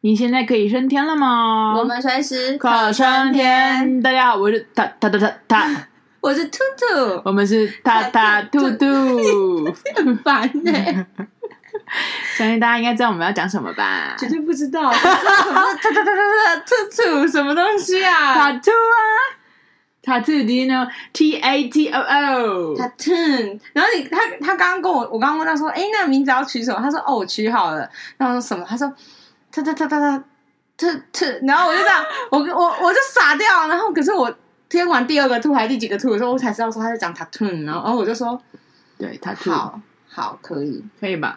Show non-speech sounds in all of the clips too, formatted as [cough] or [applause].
你现在可以升天了吗？我们随时可升天。大家好，我是塔塔塔塔塔，[laughs] 我是兔兔，我们是塔塔 [laughs] 兔兔，很烦呢、欸。[laughs] 相信大家应该知道我们要讲什么吧？绝对不知道，塔塔塔塔塔兔兔什么东西啊？塔兔啊，塔兔，Do you know T A T O O？塔兔。然后你他他刚刚跟我，我刚刚问他说，哎，那个名字要取什么？他说，哦，我取好了。然后说什么？他说。他他他他他他他，然后我就这样，我我我就傻掉。然后可是我听完第二个兔还是第几个兔的时候，我才知道说他在讲 tattoo。然后然后我就说，对，tattoo，好，好，可以，可以吧？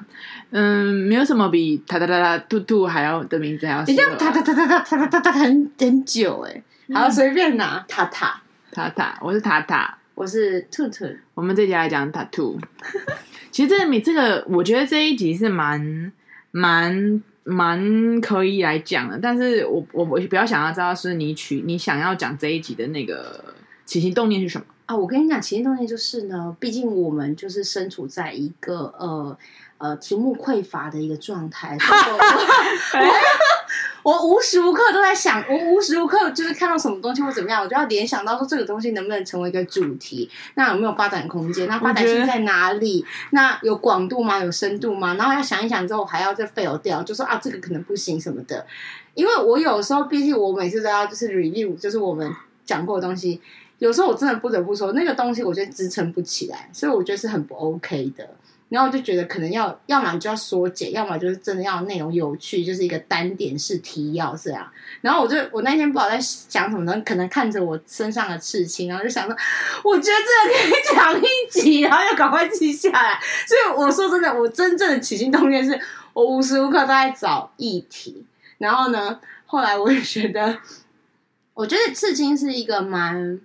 嗯，没有什么比塔塔塔塔兔兔还要的名字还要。你这样塔塔塔塔塔塔塔塔很很久哎，好，随便拿，塔塔塔塔，我是塔塔，我是兔兔。我们这集来讲 tattoo。[laughs] 其实这你这个，我觉得这一集是蛮蛮。蛮可以来讲的，但是我我我比较想要知道是你取你想要讲这一集的那个起心动念是什么啊？我跟你讲，起心动念就是呢，毕竟我们就是身处在一个呃呃题目匮乏的一个状态。[laughs] 我无时无刻都在想，我无时无刻就是看到什么东西或怎么样，我就要联想到说这个东西能不能成为一个主题？那有没有发展空间？那发展性在哪里？那有广度吗？有深度吗？然后要想一想之后，还要再 fail 掉，就说啊，这个可能不行什么的。因为我有时候，毕竟我每次都要就是 review，就是我们讲过的东西，有时候我真的不得不说，那个东西我觉得支撑不起来，所以我觉得是很不 OK 的。然后我就觉得可能要，要么就要缩减，要么就是真的要内容有趣，就是一个单点式提要这样。然后我就我那天不知道在讲什么呢，可能看着我身上的刺青，然后就想说，我觉得这个可以讲一集，然后要赶快记下来。所以我说真的，我真正的起心动念是我无时无刻都在找议题。然后呢，后来我也觉得，我觉得刺青是一个蛮。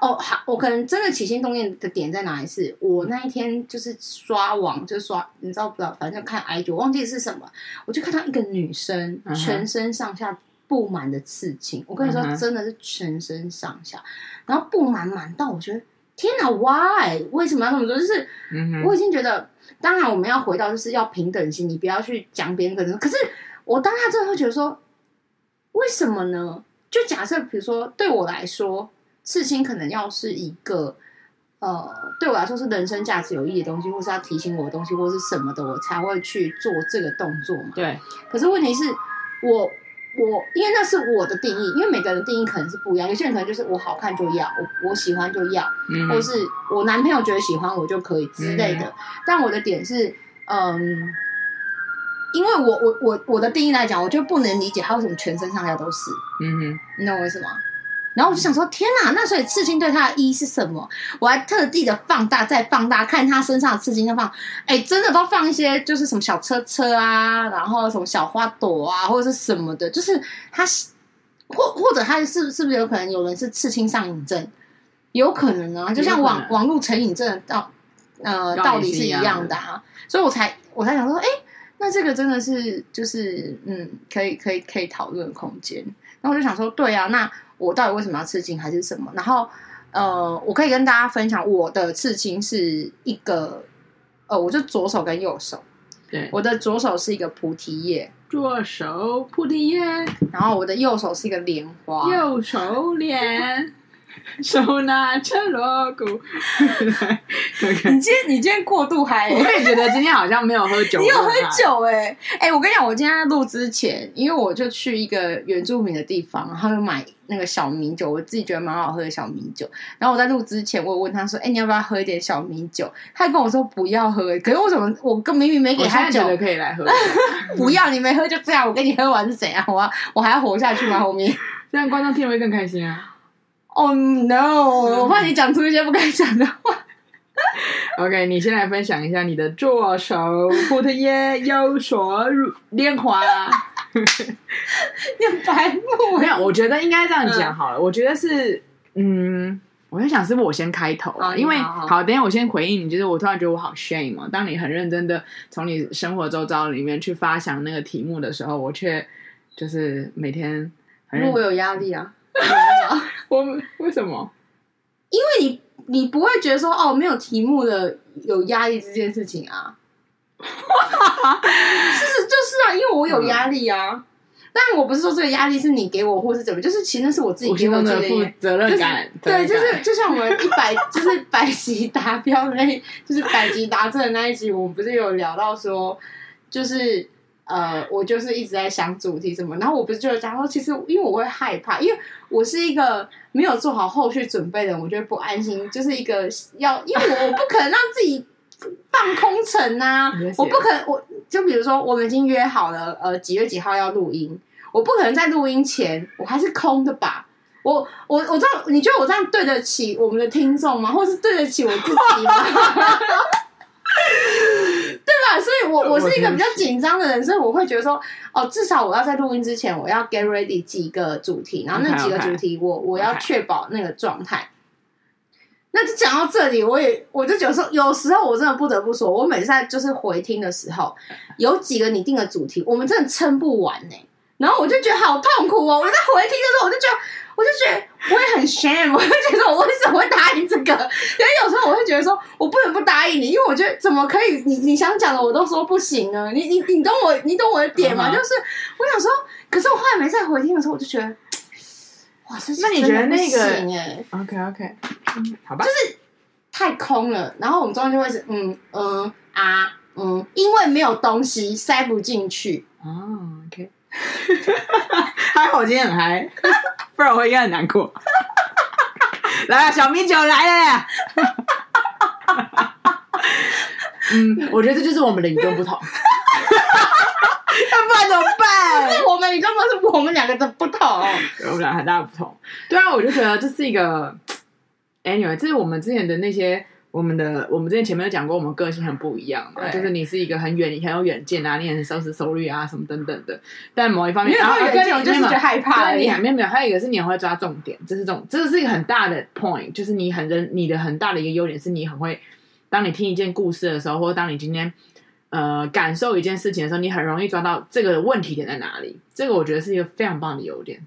哦，好，我可能真的起心动念的点在哪里是？是我那一天就是刷网，就刷，你知道不知道？反正看 IG，我忘记是什么，我就看到一个女生全身上下布满的刺青。Uh. 我跟你说，真的是全身上下，然后布满满到我觉得天哪，Why？为什么要这么做？就是我已经觉得，当然我们要回到就是要平等心，你不要去讲别人可能。可是我当下真的会觉得说，为什么呢？就假设比如说对我来说。刺青可能要是一个，呃，对我来说是人生价值有意义的东西，或是要提醒我的东西，或是什么的，我才会去做这个动作嘛。对。可是问题是，我我因为那是我的定义，因为每个人的定义可能是不一样。有些人可能就是我好看就要，我我喜欢就要，嗯，或是我男朋友觉得喜欢我就可以之类的。嗯，但我的点是，嗯，因为我我我我的定义来讲，我就不能理解他为什么全身上下都是。嗯哼，你懂我意思吗？然后我就想说，天哪！那所以刺青对他的意义是什么？我还特地的放大再放大，看他身上的刺青，要放，哎，真的都放一些，就是什么小车车啊，然后什么小花朵啊，或者是什么的，就是他，或或者他是是不是有可能有人是刺青上瘾症？有可能啊，就像网网络成瘾症道呃道理是一样的啊，所以我才我才想说，哎，那这个真的是就是嗯，可以可以可以讨论空间。然后我就想说，对啊，那。我到底为什么要刺青还是什么？然后，呃，我可以跟大家分享，我的刺青是一个，呃，我就左手跟右手。对，我的左手是一个菩提叶，左手菩提叶，然后我的右手是一个莲花，右手莲。[laughs] 手拿着锣鼓，你今天你今天过度嗨，我也觉得今天好像没有喝酒。你有喝酒哎、欸、哎、欸，我跟你讲，我今天在录之前，因为我就去一个原住民的地方，然后就买那个小米酒，我自己觉得蛮好喝的小米酒。然后我在录之前，我有问他说：“哎、欸，你要不要喝一点小米酒？”他跟我说不要喝，可是为什么我跟明明没给他酒，可以来喝？不要，你没喝就这样，我跟你喝完是怎样？我要我还要活下去吗？后面 [laughs] 这样观众听会更开心啊。Oh no！我怕你讲出一些不该讲的话。[laughs] OK，你先来分享一下你的左手菩提叶，右手莲花。[laughs] 你白目？没有，我觉得应该这样讲好了。嗯、我觉得是，嗯，我在想是不是我先开头啊？因为好，好，等一下我先回应你。就是我突然觉得我好 shame 嘛。当你很认真的从你生活周遭里面去发想那个题目的时候，我却就是每天很，因为我有压力啊。[laughs] [laughs] 我为什么？因为你你不会觉得说哦，没有题目的有压力这件事情啊。事 [laughs] 实就是啊，因为我有压力啊。嗯、但我不是说这个压力是你给我，或是怎么，就是其实那是我自己给我自己的负责任感。对，就是就像我们一百 [laughs] 就是百级达标的那，就是百级达阵的那一集，我们不是有聊到说，就是。呃，我就是一直在想主题什么，然后我不是就讲说，其实因为我会害怕，因为我是一个没有做好后续准备的人，我觉得不安心，就是一个要，因为我我不可能让自己放空城啊，[laughs] 我不可能，我就比如说我们已经约好了，呃，几月几号要录音，我不可能在录音前我还是空的吧？我我我这样，你觉得我这样对得起我们的听众吗？或是对得起我自己吗？[laughs] 对吧？所以我，我我是一个比较紧张的人，所以我会觉得说，哦，至少我要在录音之前，我要 get ready 几个主题，然后那几个主题我，我 Okay, okay. 我要确保那个状态。那就讲到这里，我也我就觉得说，有时候我真的不得不说，我每次在就是回听的时候，有几个你定的主题，我们真的撑不完呢、欸。然后我就觉得好痛苦哦！我在回听的时候，我就觉得，我就觉得我也很 shame，我就觉得我为什么会答应这个？因为有时候我会觉得说，我不能不答应你，因为我觉得怎么可以？你你想讲的我都说不行呢？你你你懂我，你懂我的点吗？Uh huh. 就是我想说，可是我后来没再回听的时候，我就觉得，哇，那你觉得那个哎？OK OK，好吧，就是太空了。然后我们中间就会是嗯嗯啊嗯，因为没有东西塞不进去哦、uh, OK。[laughs] 还好今天很嗨，[laughs] 不然我会应该很难过。[laughs] 来啊，小米酒来了呀！嗯，我觉得这就是我们的与众不同。那不然怎么办？我们与众不同是我们两个的不同，我们俩很大的不同。对啊，我就觉得这是一个，anyway，这是我们之前的那些。我们的我们之前前面有讲过，我们个性很不一样嘛，就是你是一个很远、很有远见啊，你很深思熟虑啊，什么等等的。但某一方面，然后跟你就是害怕，你还没有没有，还有一个是你很会抓重点，这是重，这是一个很大的 point，就是你很认你的很大的一个优点是你很会，当你听一件故事的时候，或者当你今天呃感受一件事情的时候，你很容易抓到这个问题点在哪里。这个我觉得是一个非常棒的优点。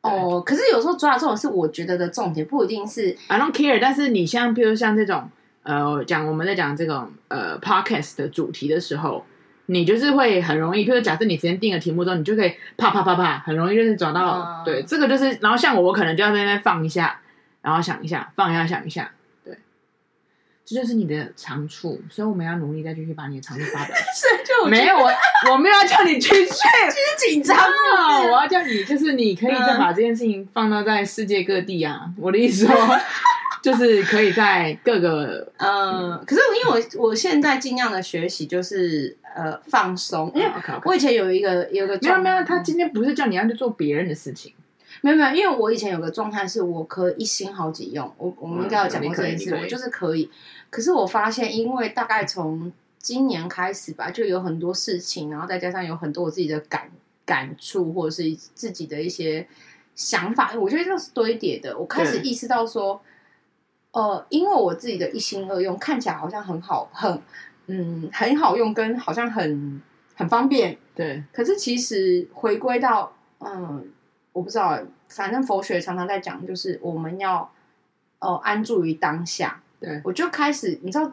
哦，可是有时候抓到这种是我觉得的重点，不一定是 I don't care。但是你像比如像这种。呃，讲我们在讲这种呃 podcast 的主题的时候，你就是会很容易，譬如假设你之前定了题目之后，你就可以啪啪啪啪，很容易就是找到。嗯、对，这个就是，然后像我，我可能就要在那边放一下，然后想一下，放一下，想一下，对，这就是你的长处，所以我们要努力再继续把你的长处发表。[laughs] 是，就没有我，我没有要叫你去去，其 [laughs] 实紧张啊，我要叫你，就是你可以再把这件事情放到在世界各地啊，嗯、我的意思说。[laughs] 就是可以在各个嗯，可是因为我我现在尽量的学习就是呃放松，因为我以前有一个有一个，没有没有，他今天不是叫你要去做别人的事情，没有没有，因为我以前有个状态是我可以一心好几用，我我们应该有讲过这件事，我就是可以，可是我发现，因为大概从今年开始吧，就有很多事情，然后再加上有很多我自己的感感触，或者是自己的一些想法，我觉得这是堆叠的，我开始意识到说。呃，因为我自己的一心二用，看起来好像很好，很嗯很好用，跟好像很很方便，对。可是其实回归到嗯，我不知道，反正佛学常常在讲，就是我们要呃安住于当下。对，我就开始，你知道，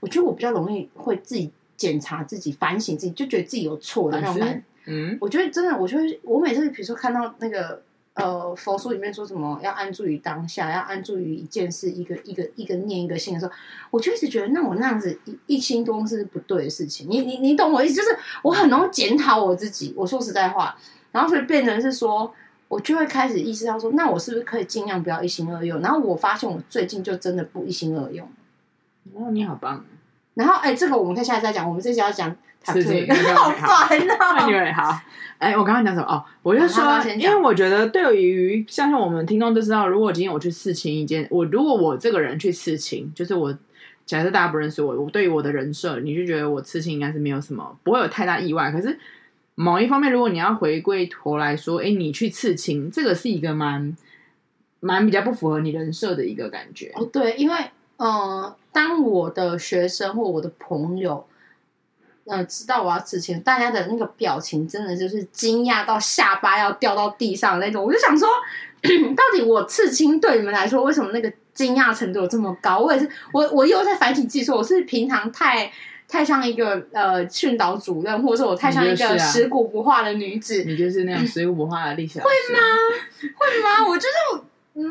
我觉得我比较容易会自己检查自己、反省自己，就觉得自己有错的那种感觉。嗯，我觉得真的，我觉得我每次比如说看到那个。呃，佛书里面说什么要安住于当下，要安住于一件事，一个一个一个念一个心的时候，我就一直觉得，那我那样子一一心多用是不对的事情。你你你懂我意思？就是我很容易检讨我自己。我说实在话，然后所以变成是说，我就会开始意识到说，那我是不是可以尽量不要一心二用？然后我发现我最近就真的不一心二用。哦，你好棒！然后哎，这个我们可以下次再讲。我们这次要讲。刺青，好烦哦！好，哎，我刚刚讲什么？哦，我就说，因为我觉得对于相信我们听众都知道，如果今天我去刺青一件，我如果我这个人去刺青，就是我假设大家不认识我，我对于我的人设，你就觉得我刺青应该是没有什么，不会有太大意外。可是某一方面，如果你要回归头来说，哎，你去刺青，这个是一个蛮蛮比较不符合你人设的一个感觉。哦，对，因为呃，当我的学生或我的朋友。呃，知道我要刺青，大家的那个表情真的就是惊讶到下巴要掉到地上那种。我就想说，[clears throat] 到底我刺青对你们来说，为什么那个惊讶程度有这么高？我也是，我我又在反省自己，说我是平常太太像一个呃训导主任，或者说我太像一个食古不化的女子。你就是那种食古不化的历史老师。会吗？会吗？我觉得。嗯，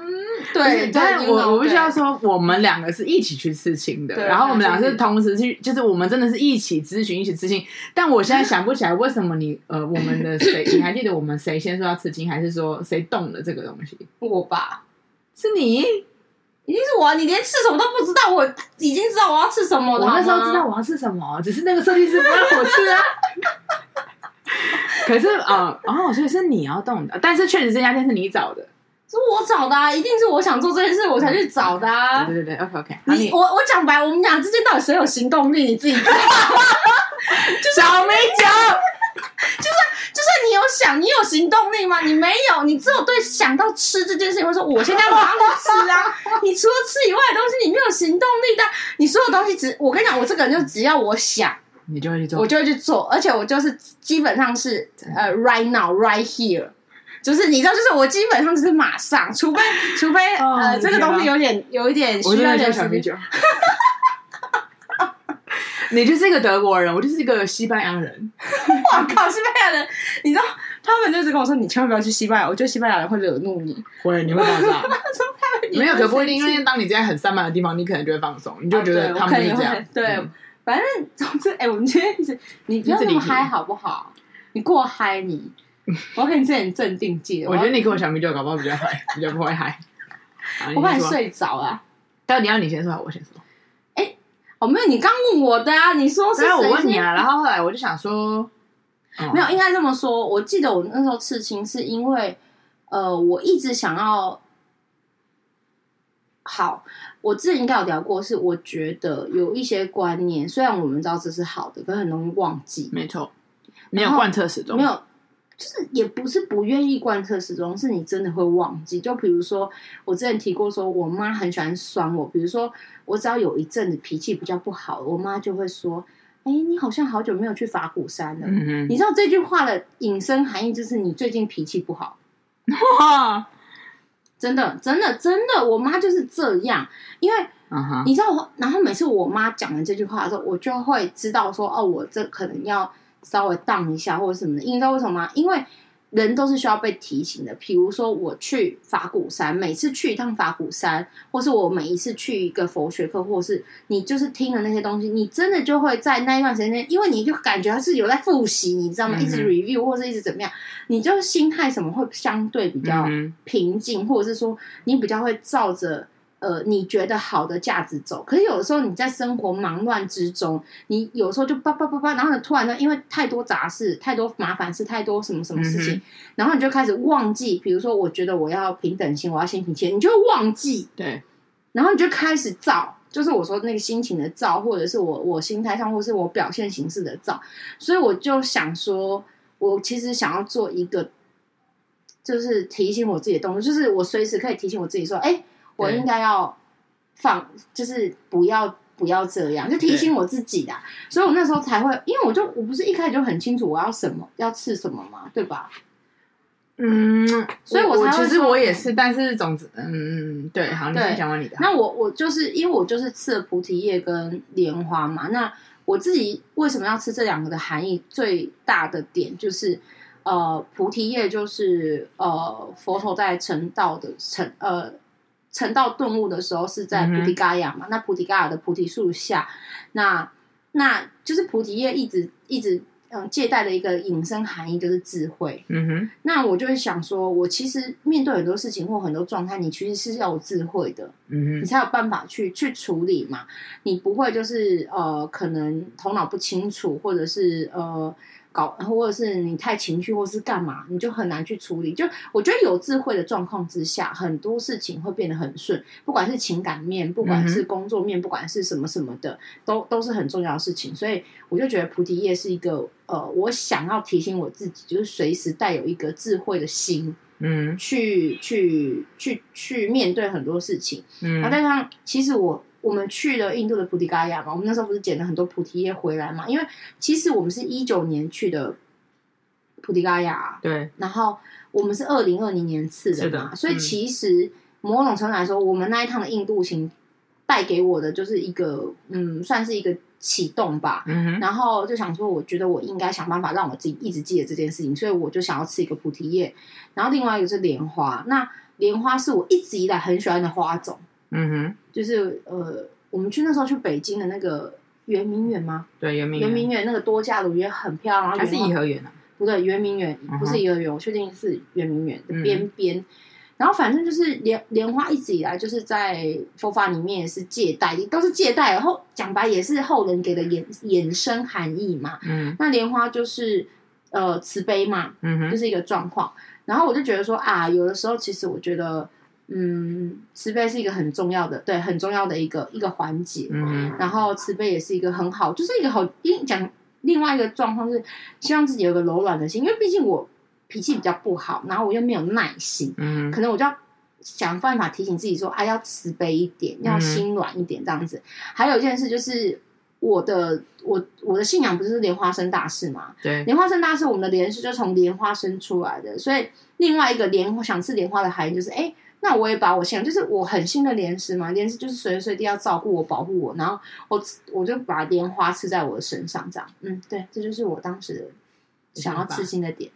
对，但是我我必须要说，我们两个是一起去刺青的，然后我们两个是同时去，就是我们真的是一起咨询、一起刺青。但我现在想不起来，为什么你呃，我们的谁？你还记得我们谁先说要刺青，还是说谁动了这个东西？我吧，是你，一定是我。你连刺什么都不知道，我已经知道我要刺什么了。我那时候知道我要刺什么，只是那个设计师不让我刺啊。[laughs] 可是啊，哦，所以是你要动的，但是确实这家店是你找的。是我找的啊，一定是我想做这件事，我才去找的啊。对对对，OK OK。你我我讲白，我们俩之间到底谁有行动力？你自己知道。小明讲，[laughs] 就是 [laughs] 就是你有想，你有行动力吗？你没有，你只有对想到吃这件事情，会说我现在马上去吃啊。你除了吃以外的东西，你没有行动力的。你所有东西只，我跟你讲，我这个人就只要我想，你就会去做，我就会去做，而且我就是基本上是呃，right now, right here。就是你知道，就是我基本上就是马上，除非除非、哦、呃，这个东西有点有一点需要点小米酒。[laughs] 你就是一个德国人，我就是一个西班牙人。[laughs] 我靠，西班牙人！你知道他们就是跟我说，你千万不要去西班牙，我觉得西班牙人会惹怒你。会，你会爆炸。没有，可不一定，因为当你在很散漫的地方，你可能就会放松，你就觉得他们是这样。对，嗯、反正总之，哎、欸，我们今天一直你不要那么嗨好不好？你过嗨你。[laughs] 我要跟你之前镇定剂。我觉得你跟我小米酒搞不好比较嗨，[laughs] 比较不会嗨。[laughs] 我怕你睡着啊。到底要你先说，还是我先说？哎，哦，没有，你刚问我的啊，你说是谁？我问你啊，然后后来我就想说，没有，应该这么说。我记得我那时候刺青是因为，呃，我一直想要。好，我之前应该有聊过，是我觉得有一些观念，虽然我们知道这是好的，可是很容易忘记。没错，没有贯彻始终，没有。就是也不是不愿意贯彻始终，是你真的会忘记。就比如说，我之前提过，说我妈很喜欢酸我。比如说，我只要有一阵子脾气比较不好，我妈就会说：“哎、欸，你好像好久没有去法鼓山了。嗯”你知道这句话的引申含义就是你最近脾气不好。[laughs] 哇，真的，真的，真的，我妈就是这样。因为你知道，然后每次我妈讲完这句话的时候，我就会知道说：“哦，我这可能要。”稍微荡一下或者什么的，你知道为什么吗？因为人都是需要被提醒的。比如说我去法鼓山，每次去一趟法鼓山，或是我每一次去一个佛学课，或是你就是听了那些东西，你真的就会在那一段时间内，因为你就感觉它是有在复习，你知道吗？一直 review 或是一直怎么样，你就心态什么会相对比较平静，或者是说你比较会照着。呃，你觉得好的价值走，可是有的时候你在生活忙乱之中，你有时候就叭叭叭叭，然后呢，突然呢，因为太多杂事、太多麻烦事、太多什么什么事情，嗯、然后你就开始忘记。比如说，我觉得我要平等心，我要心平气，你就会忘记。对，然后你就开始造，就是我说那个心情的造，或者是我我心态上，或是我表现形式的造。所以我就想说，我其实想要做一个，就是提醒我自己的动作，就是我随时可以提醒我自己说，哎。我应该要放，就是不要不要这样，就提醒我自己的，所以我那时候才会，因为我就我不是一开始就很清楚我要什么，要吃什么嘛，对吧？嗯，所以我才会，其实我也是，但是总之，嗯嗯，对，好，你先讲完你的。那我我就是因为我就是吃了菩提叶跟莲花嘛，那我自己为什么要吃这两个的含义最大的点就是，呃，菩提叶就是呃佛陀在成道的成呃。成道顿悟的时候是在菩提伽亚嘛？嗯、那菩提伽亚的菩提树下，那那就是菩提叶一直一直嗯借代的一个引申含义就是智慧。嗯哼，那我就会想说，我其实面对很多事情或很多状态，你其实是要有智慧的，嗯哼，你才有办法去去处理嘛。你不会就是呃，可能头脑不清楚，或者是呃。搞，或者是你太情绪，或是干嘛，你就很难去处理。就我觉得有智慧的状况之下，很多事情会变得很顺。不管是情感面，不管是工作面，嗯、不管是什么什么的，都都是很重要的事情。所以我就觉得菩提叶是一个呃，我想要提醒我自己，就是随时带有一个智慧的心，嗯，去去去去面对很多事情。嗯，然后再加上，其实我。我们去了印度的菩提伽亚嘛，我们那时候不是捡了很多菩提叶回来嘛？因为其实我们是一九年去的菩提伽亚，对，然后我们是二零二零年次的嘛，的所以其实某种程度来说，我们那一趟的印度行带给我的就是一个，嗯，算是一个启动吧。嗯哼，然后就想说，我觉得我应该想办法让我自己一直记得这件事情，所以我就想要吃一个菩提叶。然后另外一个是莲花，那莲花是我一直以来很喜欢的花种。嗯哼，就是呃，我们去那时候去北京的那个圆明园吗？对，圆明圆明园那个多加芦也很漂亮，还是颐和园啊？不对，圆明园不是颐和园，我确定是圆明园的边边。嗯、然后反正就是莲莲花一直以来就是在佛法里面也是借代，都是借贷，然后讲白也是后人给的衍衍生含义嘛。嗯，那莲花就是呃慈悲嘛，嗯哼，就是一个状况。然后我就觉得说啊，有的时候其实我觉得。嗯，慈悲是一个很重要的，对，很重要的一个一个环节。嗯，然后慈悲也是一个很好，就是一个好。因讲另外一个状况是，希望自己有个柔软的心，因为毕竟我脾气比较不好，然后我又没有耐心，嗯，可能我就要想办法提醒自己说，啊，要慈悲一点，要心软一点，这样子。嗯、还有一件事就是，我的我我的信仰不是莲花生大士嘛？对，莲花生大士，我们的莲是就从莲花生出来的，所以另外一个莲想吃莲花的含义就是，哎。那我也把我信，就是我很信的莲师嘛，莲师就是随时随地要照顾我、保护我，然后我我就把莲花刺在我的身上，这样，嗯，对，这就是我当时的想要刺青的点。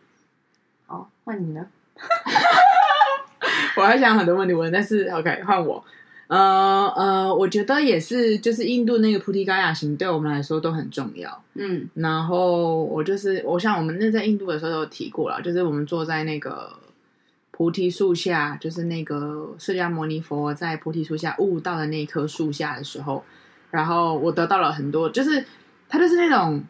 好，换你呢？[laughs] 我还想很多问题问，但是 OK，换我。呃呃，我觉得也是，就是印度那个菩提伽亚行对我们来说都很重要。嗯，然后我就是，我像我们那在印度的时候都有提过了，就是我们坐在那个。菩提树下，就是那个释迦牟尼佛在菩提树下悟道的那一棵树下的时候，然后我得到了很多，就是他就是那种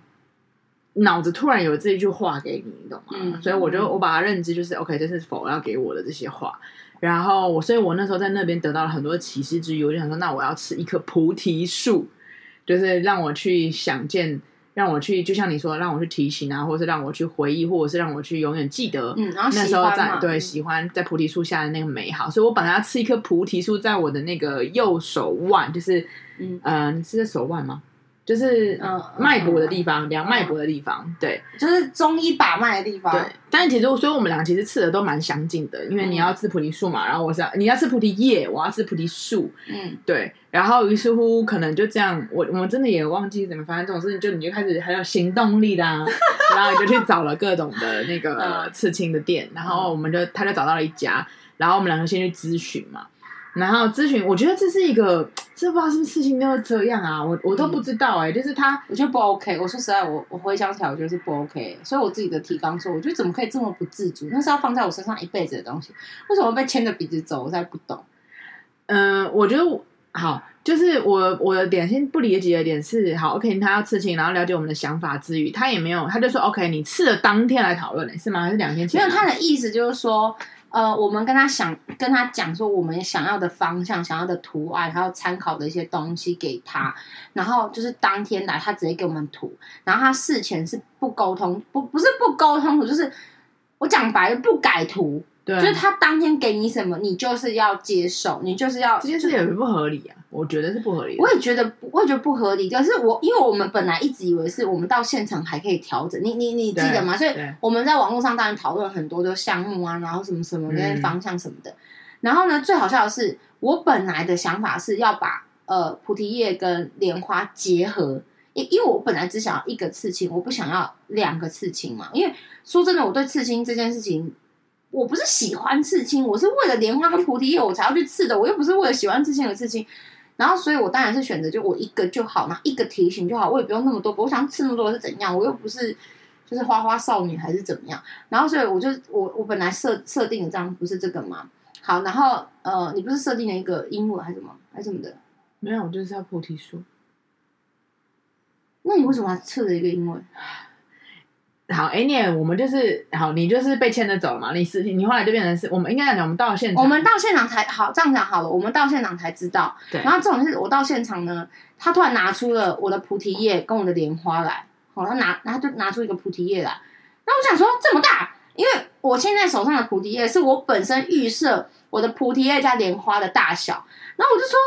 脑子突然有这一句话给你，你懂吗？嗯，所以我就我把它认知就是 OK，这是佛要给我的这些话。然后我，所以我那时候在那边得到了很多启示之余，我就想说，那我要吃一棵菩提树，就是让我去想见。让我去，就像你说的，让我去提醒啊，或者是让我去回忆，或者是让我去永远记得，嗯，然后那时候在对喜欢在菩提树下的那个美好，所以我本来要吃一棵菩提树，在我的那个右手腕，就是嗯。呃，你是手腕吗？就是嗯，脉搏的地方，量脉搏的地方，对，就是中医把脉的地方。对，但其实，所以我们俩其实吃的都蛮相近的，因为你要吃菩提树嘛，然后我是要你要吃菩提叶，我要吃菩提树，嗯，对。然后于是乎，可能就这样，我我们真的也忘记怎么发生这种事情，就你就开始很有行动力啦，[laughs] 然后你就去找了各种的那个刺青的店，然后我们就他就找到了一家，然后我们两个先去咨询嘛。然后咨询，我觉得这是一个，这不知道是不是事情都会这样啊，我我都不知道哎、就是他，我觉得不 OK。我说实在，我我回想起来，我觉得是不 OK。所以我自己的提纲说，我觉得怎么可以这么不自主？那是要放在我身上一辈子的东西，为什么被牵着鼻子走？我实在不懂。嗯，我觉得好，就是我我的点先不理解的点是，好 OK，他要刺青，然后了解我们的想法之余，他也没有，他就说 OK，你刺的当天来讨论，是吗？还是两天前？没有，他的意思就是说。呃，我们跟他想跟他讲说，我们想要的方向、想要的图案，还有参考的一些东西给他，然后就是当天来，他直接给我们图，然后他事前是不沟通，不不是不沟通，就是我讲白了，不改图。对，就是他当天给你什么，你就是要接受，你就是要这件事也不合理啊，我觉得是不合理。我也觉得，我也觉得不合理。可是我，因为我们本来一直以为是我们到现场还可以调整，你你你记得吗？所以我们在网络上当然讨论很多的项目啊，然后什么什么那些方向什么的。嗯、然后呢，最好笑的是，我本来的想法是要把呃菩提叶跟莲花结合，因因为我本来只想要一个刺青，我不想要两个刺青嘛。因为说真的，我对刺青这件事情。我不是喜欢刺青，我是为了莲花跟菩提叶我才要去刺的，我又不是为了喜欢刺青而刺青。然后，所以我当然是选择就我一个就好，那一个提醒就好，我也不用那么多。我想刺那么多是怎样？我又不是就是花花少女还是怎么样？然后，所以我就我我本来设设定的这样不是这个吗？好，然后呃，你不是设定了一个英文还是什么还是什么的？没有，我就是要菩提树。那你为什么还刺了一个英文？好，哎，你我们就是好，你就是被牵着走嘛。你是你后来就变成是我们应该讲，我们到了现场，我们到现场才好，这样讲好了。我们到现场才知道，对。然后这种是我到现场呢，他突然拿出了我的菩提叶跟我的莲花来，好，他拿，然后就拿出一个菩提叶来。那我想说这么大，因为我现在手上的菩提叶是我本身预设我的菩提叶加莲花的大小，然后我就说，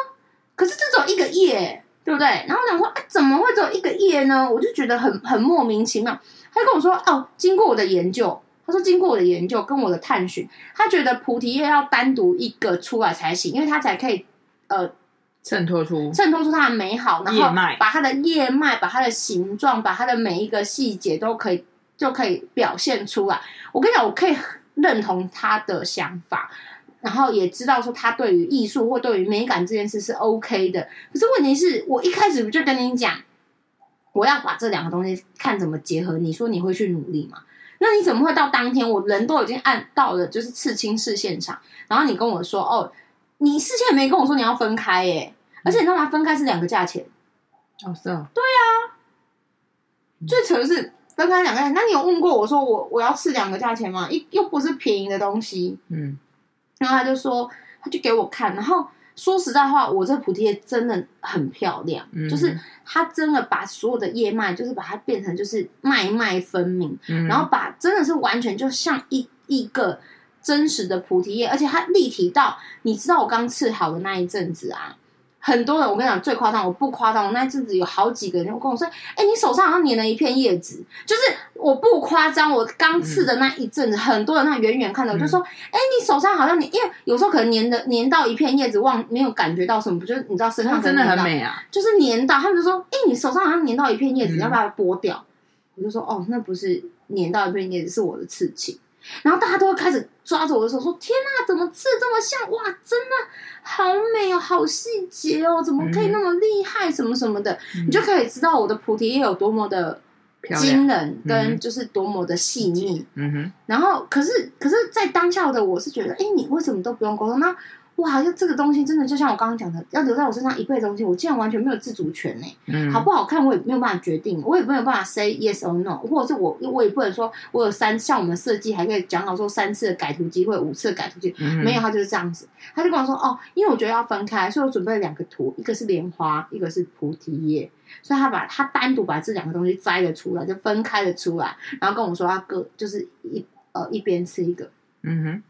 可是这只有一个叶，对不对？然后我想说，哎，怎么会只有一个叶呢？我就觉得很很莫名其妙。他跟我说：“哦，经过我的研究，他说经过我的研究跟我的探寻，他觉得菩提叶要单独一个出来才行，因为它才可以呃衬托出衬托出它的美好，然后把它的叶脉、把它的形状、把它的每一个细节都可以就可以表现出来。我跟你讲，我可以认同他的想法，然后也知道说他对于艺术或对于美感这件事是 OK 的。可是问题是我一开始不就跟你讲，我要把这两个东西看怎么结合？你说你会去努力吗？那你怎么会到当天我人都已经按到了就是刺青室现场，然后你跟我说哦，你事先也没跟我说你要分开耶，而且你知道吗？分开是两个价钱。哦，是啊。对啊。最扯的是分开两个价钱，那你有问过我说我我要刺两个价钱吗？一又不是便宜的东西。嗯。然后他就说，他就给我看，然后。说实在话，我这菩提叶真的很漂亮，嗯、就是它真的把所有的叶脉，就是把它变成就是脉脉分明，嗯、然后把真的是完全就像一一个真实的菩提叶，而且它立体到，你知道我刚刺好的那一阵子啊。很多人，我跟你讲最夸张，我不夸张，我那阵子有好几个人跟我说：“哎、欸，你手上好像粘了一片叶子。”就是我不夸张，我刚刺的那一阵子，嗯、很多人那远远看到，我就说：“哎、嗯欸，你手上好像你，因为有时候可能粘的粘到一片叶子，忘没有感觉到什么，不就是你知道身上真的很美啊，就是粘到，他们就说：哎、欸，你手上好像粘到一片叶子，嗯、要不要剥掉？”我就说：“哦，那不是粘到一片叶子，是我的刺青。”然后大家都会开始抓着我的手说：“天哪，怎么刺这么像？哇，真的好美哦，好细节哦，怎么可以那么厉害？什么什么的，嗯、你就可以知道我的菩提叶有多么的惊人，跟就是多么的细腻。嗯哼。然后，可是，可是在当下的我是觉得，哎，你为什么都不用沟通？那哇，就这个东西真的就像我刚刚讲的，要留在我身上一辈子东西，我竟然完全没有自主权呢。嗯，好不好看我也没有办法决定，我也没有办法 say yes or no，或者是我我也不能说我有三像我们设计还可以讲好说三次的改图机会，五次的改图机，嗯、没有，他就是这样子，他就跟我说哦，因为我觉得要分开，所以我准备了两个图，一个是莲花，一个是菩提叶，所以他把他单独把这两个东西摘了出来，就分开了出来，然后跟我说他各就是一呃一边吃一个，嗯哼。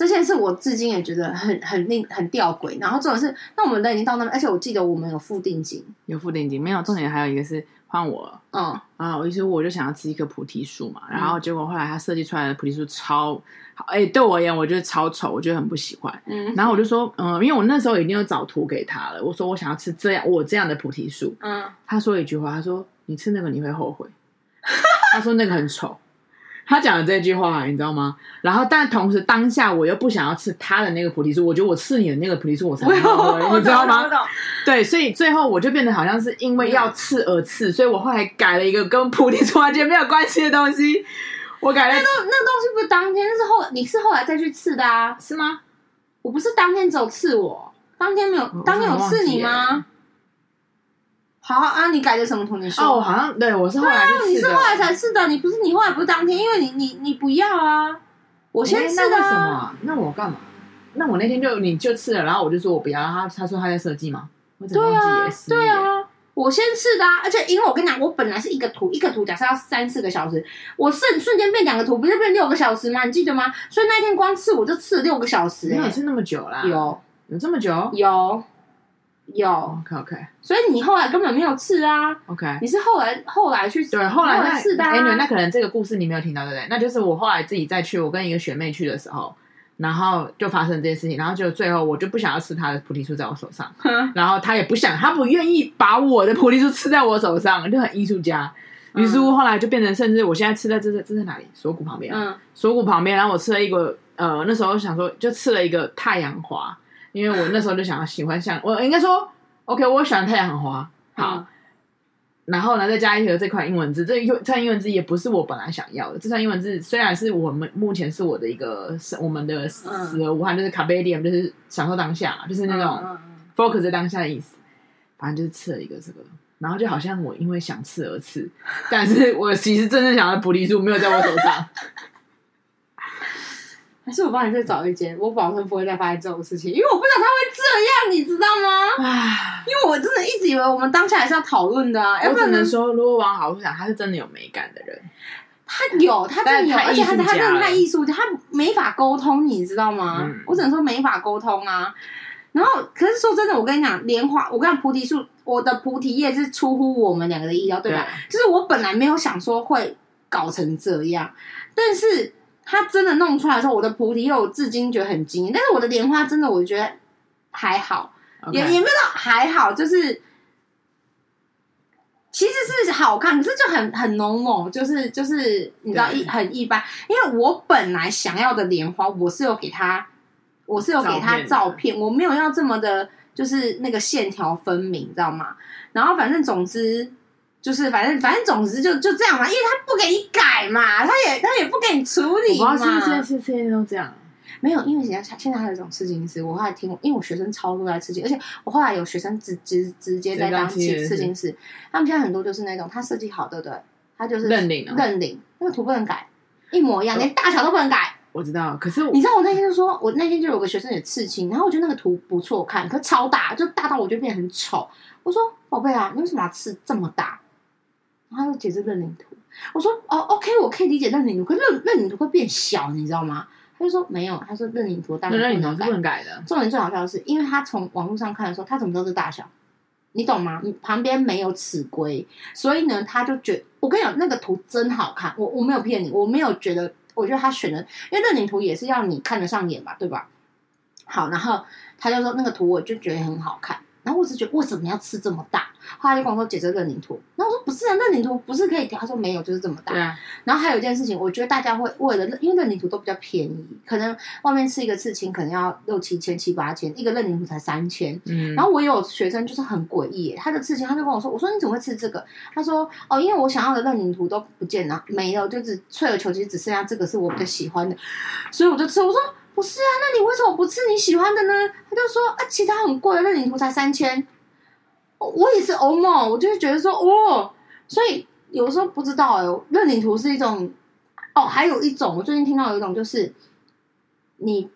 这件事我至今也觉得很很令很吊诡，然后重点是，那我们都已经到那边，而且我记得我们有付定金，有付定金，没有重点还有一个是换我了，嗯。啊，我意思我就想要吃一棵菩提树嘛，然后结果后来他设计出来的菩提树超好，哎，对我而言我觉得超丑，我觉得很不喜欢，嗯，然后我就说，嗯，因为我那时候已经有找图给他了，我说我想要吃这样我这样的菩提树，嗯，他说一句话，他说你吃那个你会后悔，[laughs] 他说那个很丑。他讲了这句话，你知道吗？然后，但同时当下我又不想要刺他的那个菩提树，我觉得我刺你的那个菩提树，我才后悔，[laughs] 你知道吗？对，所以最后我就变得好像是因为要刺而刺，所以我后来改了一个跟菩提树完全没有关系的东西。我改了那个那个东西不是当天，是后你是后来再去刺的啊？是吗？我不是当天只有刺我，当天没有，当天有刺你吗？好啊，你改的什么图？你说哦，好像对我是后来你是后来才刺的，你不是你后来不是当天，因为你你你不要啊，我先刺的、什么？那我干嘛？那我那天就你就刺了，然后我就说我不要，他他说他在设计嘛？对啊，对啊，我先试的啊，而且因为我跟你讲，我本来是一个图一个图，假设要三四个小时，我瞬瞬间变两个图，不是变六个小时吗？你记得吗？所以那天光刺我就刺了六个小时、欸，没有刺那么久啦，有有这么久？有。有，OK OK，所以你后来根本没有刺啊，OK，你是后来后来去对，后来那刺的，哎，那可能这个故事你没有听到对不对？那就是我后来自己再去，我跟一个学妹去的时候，然后就发生这件事情，然后就最后我就不想要吃她的菩提树在我手上，然后她也不想，她不愿意把我的菩提树刺在我手上，就很艺术家。于是乎后来就变成，甚至我现在刺在这是这在哪里？锁骨旁边，嗯，锁骨旁边，然后我刺了一个，呃，那时候想说就刺了一个太阳花，因为我那时候就想要喜欢像我应该说。OK，我喜欢太阳很花，好，嗯、然后呢，再加一个这款英文字，这这串英文字也不是我本来想要的。这串英文字虽然是我们目前是我的一个我们的死而无憾，就是卡贝利，就是享受当下，就是那种 focus 在当下的意思。反正就是刺了一个这个，然后就好像我因为想刺而刺，但是我其实真正想要的菩提树没有在我手上。还是我帮你再找一间，我保证不会再发生这种事情，因为我不知道他会这样，你知道吗？唉，因为我真的一直以为我们当下还是要讨论的啊。我只能说，如果往好处想，他是真的有美感的人，他有，他真的有，而且他他真的太艺术家，他没法沟通，你知道吗？嗯、我只能说没法沟通啊。然后，可是说真的，我跟你讲，莲花，我跟你讲菩提树，我的菩提叶是出乎我们两个的意料，对吧？对就是我本来没有想说会搞成这样，但是。他真的弄出来的时候，我的菩提叶我至今觉得很惊艳，但是我的莲花真的我觉得还好.也也没有到还好，就是其实是好看，可是就很很浓浓，就是就是你知道一很一般。因为我本来想要的莲花，我是有给他，我是有给他照片，我没有要这么的，就是那个线条分明，知道吗？然后反正总之就是反正反正总之就就这样嘛，因为他不给你改嘛，他也他也不给你处理嘛，我不知道是不是现在都这样。没有，因为现在现在还有一种刺青师，我后来听，因为我学生超多在刺青，而且我后来有学生直直直接在当刺刺青师，他们现在很多就是那种他设计好，对不对？他就是认领了，认领那个图不能改，一模一样，连大小都不能改。我知道，可是你知道我那天就说，我那天就有个学生也刺青，然后我觉得那个图不错看，可是超大，就大到我觉得变得很丑。我说宝贝啊，你为什么要刺这么大？然后他就解释认领图，我说哦，OK，我可以理解认领图，可是认认领图会变小，你知道吗？他就说没有，他说认领图大小不能改，不能改的。重点最好笑的是，因为他从网络上看的时候，他怎么知道是大小？你懂吗？你旁边没有尺规，所以呢，他就觉我跟你讲，那个图真好看，我我没有骗你，我没有觉得，我觉得他选的，因为认领图也是要你看得上眼吧，对吧？好，然后他就说那个图，我就觉得很好看。然后我只觉得为什么要吃这么大？后来就跟我说姐这认领图。然后我说不是啊，认领图不是可以调？他说没有，就是这么大。啊、然后还有一件事情，我觉得大家会为了因为认领图都比较便宜，可能外面吃一个刺青可能要六七千、七八千，一个认领图才三千。嗯。然后我有学生就是很诡异，他的刺青他就跟我说：“我说你怎么会吃这个？”他说：“哦，因为我想要的认领图都不见了，没有，就只退而求其次，只剩下这个是我比较喜欢的，所以我就吃。”我说。不是啊，那你为什么不吃你喜欢的呢？他就说啊，其他很贵的认领图才三千。我也是欧梦，我就是觉得说哦，所以有时候不知道哎，认领图是一种哦，还有一种我最近听到有一种就是你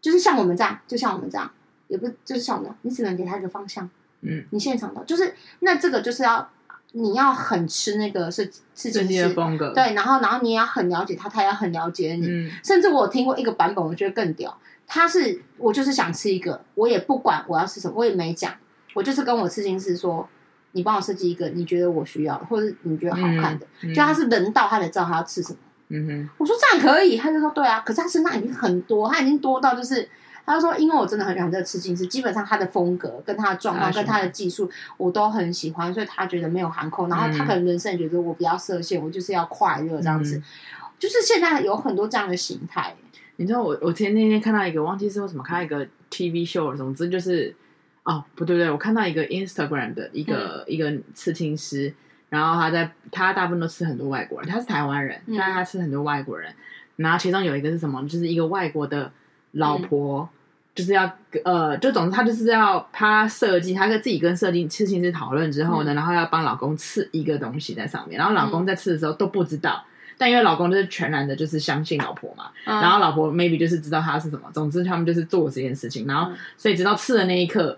就是像我们这样，就像我们这样，也不就是像我们这样，你只能给他一个方向，嗯，你现场的，就是那这个就是要。你要很吃那个是是设计的风格，对，然后然后你也要很了解他，他也要很了解你。嗯、甚至我有听过一个版本，我觉得更屌。他是我就是想吃一个，我也不管我要吃什么，我也没讲，我就是跟我刺青师说，你帮我设计一个你觉得我需要的，或者你觉得好看的。就他是人到他才知道他要吃什么。嗯哼，我说这样可以，他就说对啊。可是他身上已经很多，他已经多到就是。他说：“因为我真的很喜欢这个刺青师，基本上他的风格、跟他的状况、跟他的技术，我都很喜欢，所以他觉得没有含空。然后他可能人生也觉得我比较设限，我就是要快乐这样子。嗯、[laughs] 就是现在有很多这样的形态。你知道我我前那天看到一个，忘记是为什么看到一个 TV show，总之就是哦不对不对，我看到一个 Instagram 的一个、嗯、一个刺青师，然后他在他大部分都刺很多外国人，他是台湾人，嗯、但是他刺很多外国人。然后其中有一个是什么？就是一个外国的老婆。嗯”就是要呃，就总之他就是要他设计，他跟自己跟设计刺青师讨论之后呢，嗯、然后要帮老公刺一个东西在上面，然后老公在刺的时候都不知道，嗯、但因为老公就是全然的就是相信老婆嘛，嗯、然后老婆 maybe 就是知道他是什么，总之他们就是做这件事情，然后所以直到刺的那一刻，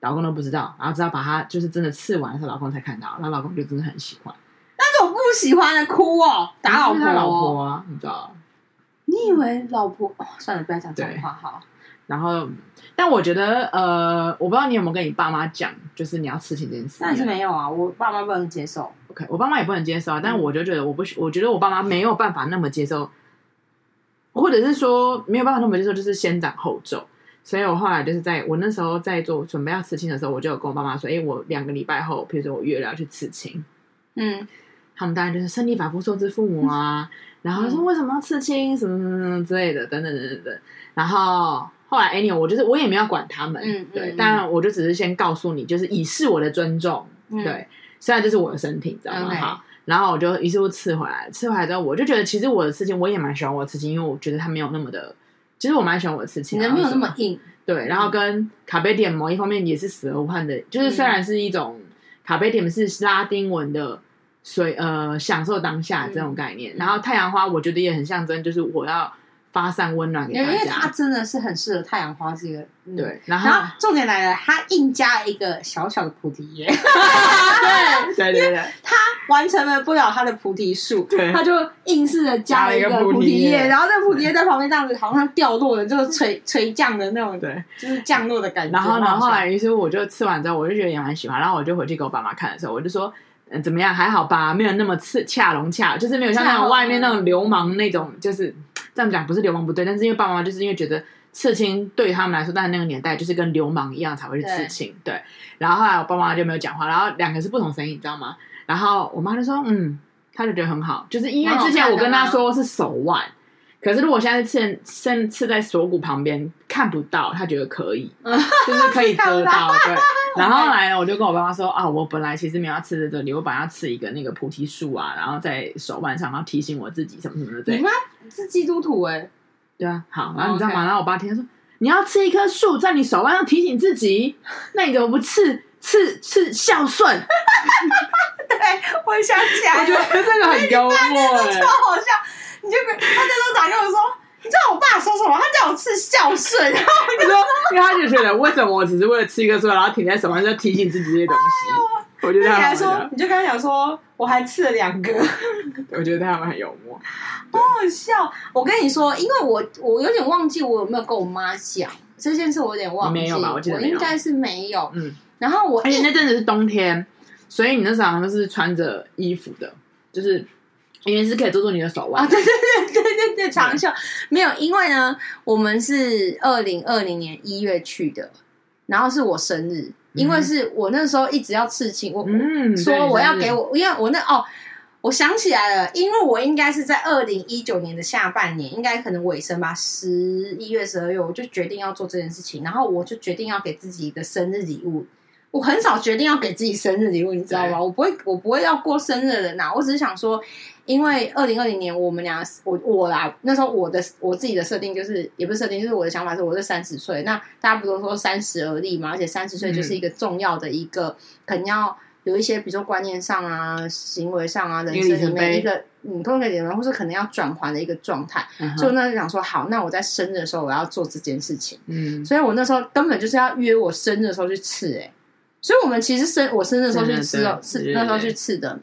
老公都不知道，然后直到把他就是真的刺完的时候，老公才看到，然后老公就真的很喜欢，但是我不喜欢的哭哦，打老婆，他老婆啊，你知道？你以为老婆？哦，算了，不要讲这种话好。然后，但我觉得，呃，我不知道你有没有跟你爸妈讲，就是你要刺青这件事。但是没有啊，我爸妈不能接受。OK，我爸妈也不能接受啊。但我就觉得，我不，我觉得我爸妈没有办法那么接受，或者是说没有办法那么接受，就是先斩后奏。所以我后来就是在我那时候在做准备要刺青的时候，我就有跟我爸妈说：“哎，我两个礼拜后，比如说我约了要去刺青。”嗯，他们当然就是身体发肤受之父母啊。[laughs] 嗯、然后说为什么要刺青，什么什么什么之类的，等等等等等。然后。后来，anyway，我就是我也没有管他们，嗯、对，但我就只是先告诉你，就是以示我的尊重，嗯、对，虽然这是我的身体，知道吗？好、嗯，然后我就于是乎刺回来，刺回来之后，我就觉得其实我的刺青，我也蛮喜欢我的刺青，因为我觉得它没有那么的，其实我蛮喜欢我的刺青，人没有那么硬，对，然后跟卡贝蒂姆某一方面也是死而无憾的，就是虽然是一种、嗯、卡贝蒂姆是拉丁文的，所以呃享受当下这种概念，嗯、然后太阳花我觉得也很象征，就是我要。发散温暖给大家，因为它真的是很适合太阳花这个。嗯、对，然后，然后重点来了，它硬加了一个小小的菩提叶。对对对对，它完成了不了它的菩提树，对，它就硬是的加了一个菩提叶，然后那个菩提叶在旁边这样子，好像掉落的，就是垂垂降的那种，对，就是降落的感觉。然后，然后后来，于是我就吃完之后，我就觉得也蛮喜欢，然后我就回去给我爸妈看的时候，我就说。嗯，怎么样？还好吧，没有那么刺恰龙恰，就是没有像那种外面那种流氓那种，就是这样讲不是流氓不对，但是因为爸爸妈妈就是因为觉得刺青对于他们来说，在那个年代就是跟流氓一样才会去刺青。对，对，然后后来我爸妈就没有讲话，然后两个是不同声音，你知道吗？然后我妈就说：“嗯，她就觉得很好，就是因为之前我跟她说是手腕，可是如果现在刺刺刺在锁骨旁边看不到，他觉得可以，[laughs] 就是可以遮到。对，然后后来呢，我就跟我爸妈说啊，我本来其实没有要刺在这里，我本来要刺一个那个菩提树啊，然后在手腕上，然后提醒我自己什么什么的。对，你妈是基督徒哎、欸。”对啊，好，然后你知道吗.然后我爸听说你要刺一棵树在你手腕上提醒自己，[laughs] 那你怎么不刺刺刺孝顺？对，我想起来，我觉得这个很幽默，超好笑。你就跟他那时候打给我说，你知道我爸说什么？他叫我吃孝顺，然后我就说，因为他就觉得为什么我只是为了吃一棵树，然后停在手上就提醒自己这些东西。我觉得他你还说，你就跟他讲说，我还吃了两个。[laughs] 我觉得他们很幽默，好好笑。我跟你说，因为我我有点忘记我有没有跟我妈讲这件事，我有点忘记。没有吧？我记得我应该是没有。嗯。然后我，而且那阵子是冬天，所以你那时候好像是穿着衣服的，就是因为是可以遮住你的手腕。啊，对对对对对对，长袖没有，因为呢，我们是二零二零年一月去的，然后是我生日。因为是我那时候一直要刺青，我、嗯、说我要给我，因为我那哦，我想起来了，因为我应该是在二零一九年的下半年，应该可能尾声吧，十一月、十二月，我就决定要做这件事情，然后我就决定要给自己一个生日礼物。我很少决定要给自己生日礼物，你知道吗？我不会，我不会要过生日的人呐。我只是想说，因为二零二零年我们俩，我我啦，那时候我的我自己的设定就是，也不是设定，就是我的想法是，我是三十岁。那大家不都说三十而立嘛？而且三十岁就是一个重要的一个，可能要有一些，比如说观念上啊、行为上啊、人生里面一个你，通的点或是可能要转换的一个状态。所以那就想说，好，那我在生日的时候我要做这件事情。嗯，所以我那时候根本就是要约我生日的时候去刺，哎。所以，我们其实生我生日的时候去吃哦，是那时候去吃的。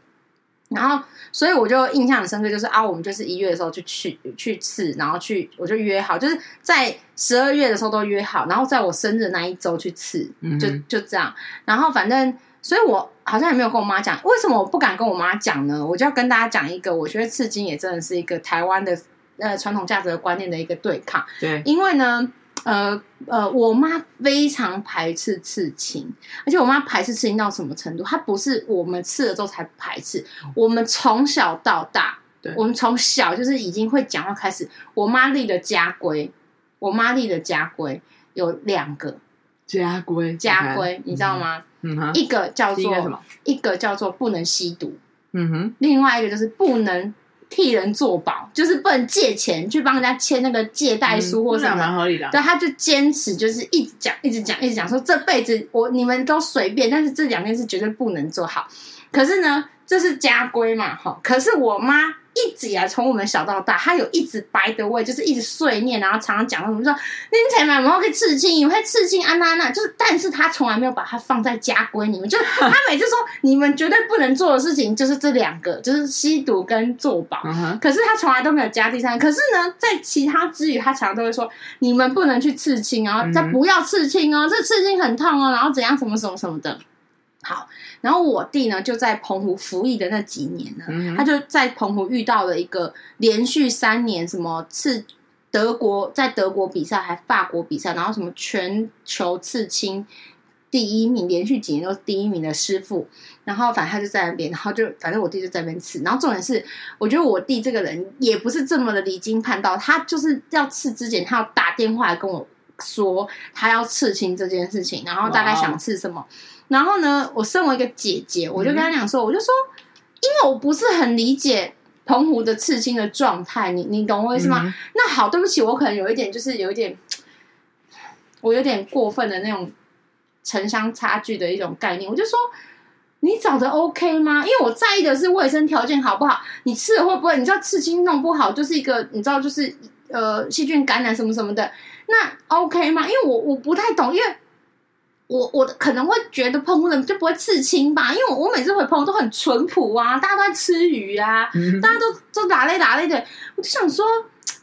然后，所以我就印象很深刻，就是啊，我们就是一月的时候就去去吃，然后去我就约好，就是在十二月的时候都约好，然后在我生日那一周去吃，就就这样。然后反正，所以我好像也没有跟我妈讲，为什么我不敢跟我妈讲呢？我就要跟大家讲一个，我觉得刺青也真的是一个台湾的呃传统价值的观念的一个对抗。对，因为呢。呃呃，我妈非常排斥刺青，而且我妈排斥刺青到什么程度？她不是我们刺了之后才排斥，我们从小到大，对，我们从小就是已经会讲话开始。我妈立的家规，我妈立的家规有两个家规，家规，你知道吗？嗯哼，一个叫做什么？一个叫做不能吸毒，嗯哼，另外一个就是不能。替人做保，就是不能借钱去帮人家签那个借贷书或什么，蛮合理的。对，他就坚持就是一直讲，一直讲，一直讲，说这辈子我你们都随便，但是这两件事绝对不能做好。可是呢，这是家规嘛，哈。可是我妈。一直以来，从我们小到大，他有一直白的味，就是一直碎念，然后常常讲什么说，你才买，然后可以刺青，你会刺青，安娜娜，就是，但是他从来没有把它放在家规里面，就他每次说你们绝对不能做的事情就是这两个，[laughs] 就是吸毒跟做保，可是他从来都没有加第三。可是呢，在其他之余，他常常都会说你们不能去刺青啊，再不要刺青哦，这刺青很痛哦，然后怎样什么什么什么的。好，然后我弟呢，就在澎湖服役的那几年呢，嗯、他就在澎湖遇到了一个连续三年什么刺德国，在德国比赛还法国比赛，然后什么全球刺青第一名，连续几年都是第一名的师傅。然后反正他就在那边，然后就反正我弟就在那边刺。然后重点是，我觉得我弟这个人也不是这么的离经叛道，他就是要刺之前，他要打电话来跟我说他要刺青这件事情，然后大概想刺什么。然后呢，我身为一个姐姐，我就跟他讲说，嗯、我就说，因为我不是很理解澎湖的刺青的状态，你你懂我意思吗？嗯、那好，对不起，我可能有一点，就是有一点，[tsk] 我有点过分的那种城乡差距的一种概念。我就说，你找的 OK 吗？因为我在意的是卫生条件好不好，你刺了会不会？你知道刺青弄不好，就是一个你知道，就是呃细菌感染什么什么的，那 OK 吗？因为我我不太懂，因为。我我可能会觉得澎湖人就不会刺青吧，因为我我每次回澎湖都很淳朴啊，大家都在吃鱼啊，嗯、大家都都打擂打擂的，我就想说，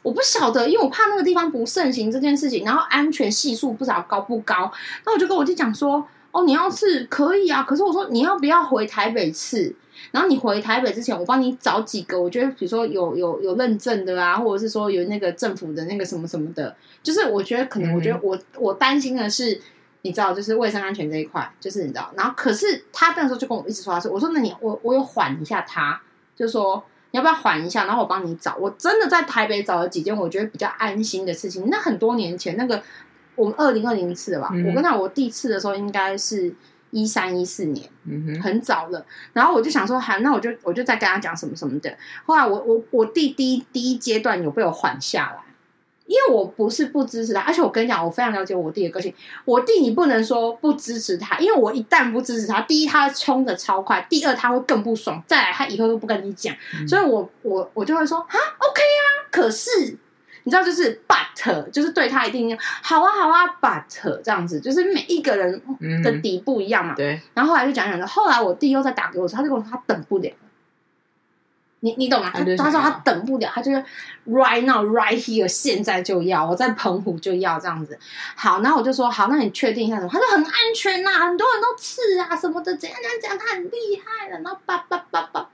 我不晓得，因为我怕那个地方不盛行这件事情，然后安全系数不知道高不高，那我就跟我弟讲说，哦，你要刺可以啊，可是我说你要不要回台北刺？然后你回台北之前，我帮你找几个，我觉得比如说有有有认证的啊，或者是说有那个政府的那个什么什么的，就是我觉得可能，我觉得我、嗯、我担心的是，你知道，就是卫生安全这一块，就是你知道，然后可是他那时候就跟我一直说他说，我说那你我我有缓一下他，就说。你要不要缓一下？然后我帮你找。我真的在台北找了几件我觉得比较安心的事情。那很多年前，那个我们二零二零次的吧，嗯、我跟他我第一次的时候应该是一三一四年，嗯哼，很早了。然后我就想说，好，那我就我就再跟他讲什么什么的。后来我我我弟第一第一阶段有被我缓下来。因为我不是不支持他，而且我跟你讲，我非常了解我弟的个性。我弟你不能说不支持他，因为我一旦不支持他，第一他冲的超快，第二他会更不爽，再来他以后都不跟你讲。嗯、所以我我我就会说啊，OK 啊。可是你知道，就是 But 就是对他一定要好啊好啊，But 这样子，就是每一个人的底不一样嘛。嗯、对。然后后来就讲讲的，后来我弟又在打给我，他就跟我说他等不了。你你懂吗？他他说他等不了，他就是 right now right here，现在就要，我在澎湖就要这样子。好，然后我就说好，那你确定一下什么？他说很安全呐、啊，很多人都刺啊什么的，怎样怎样讲，他很厉害的，然后叭叭叭叭叭。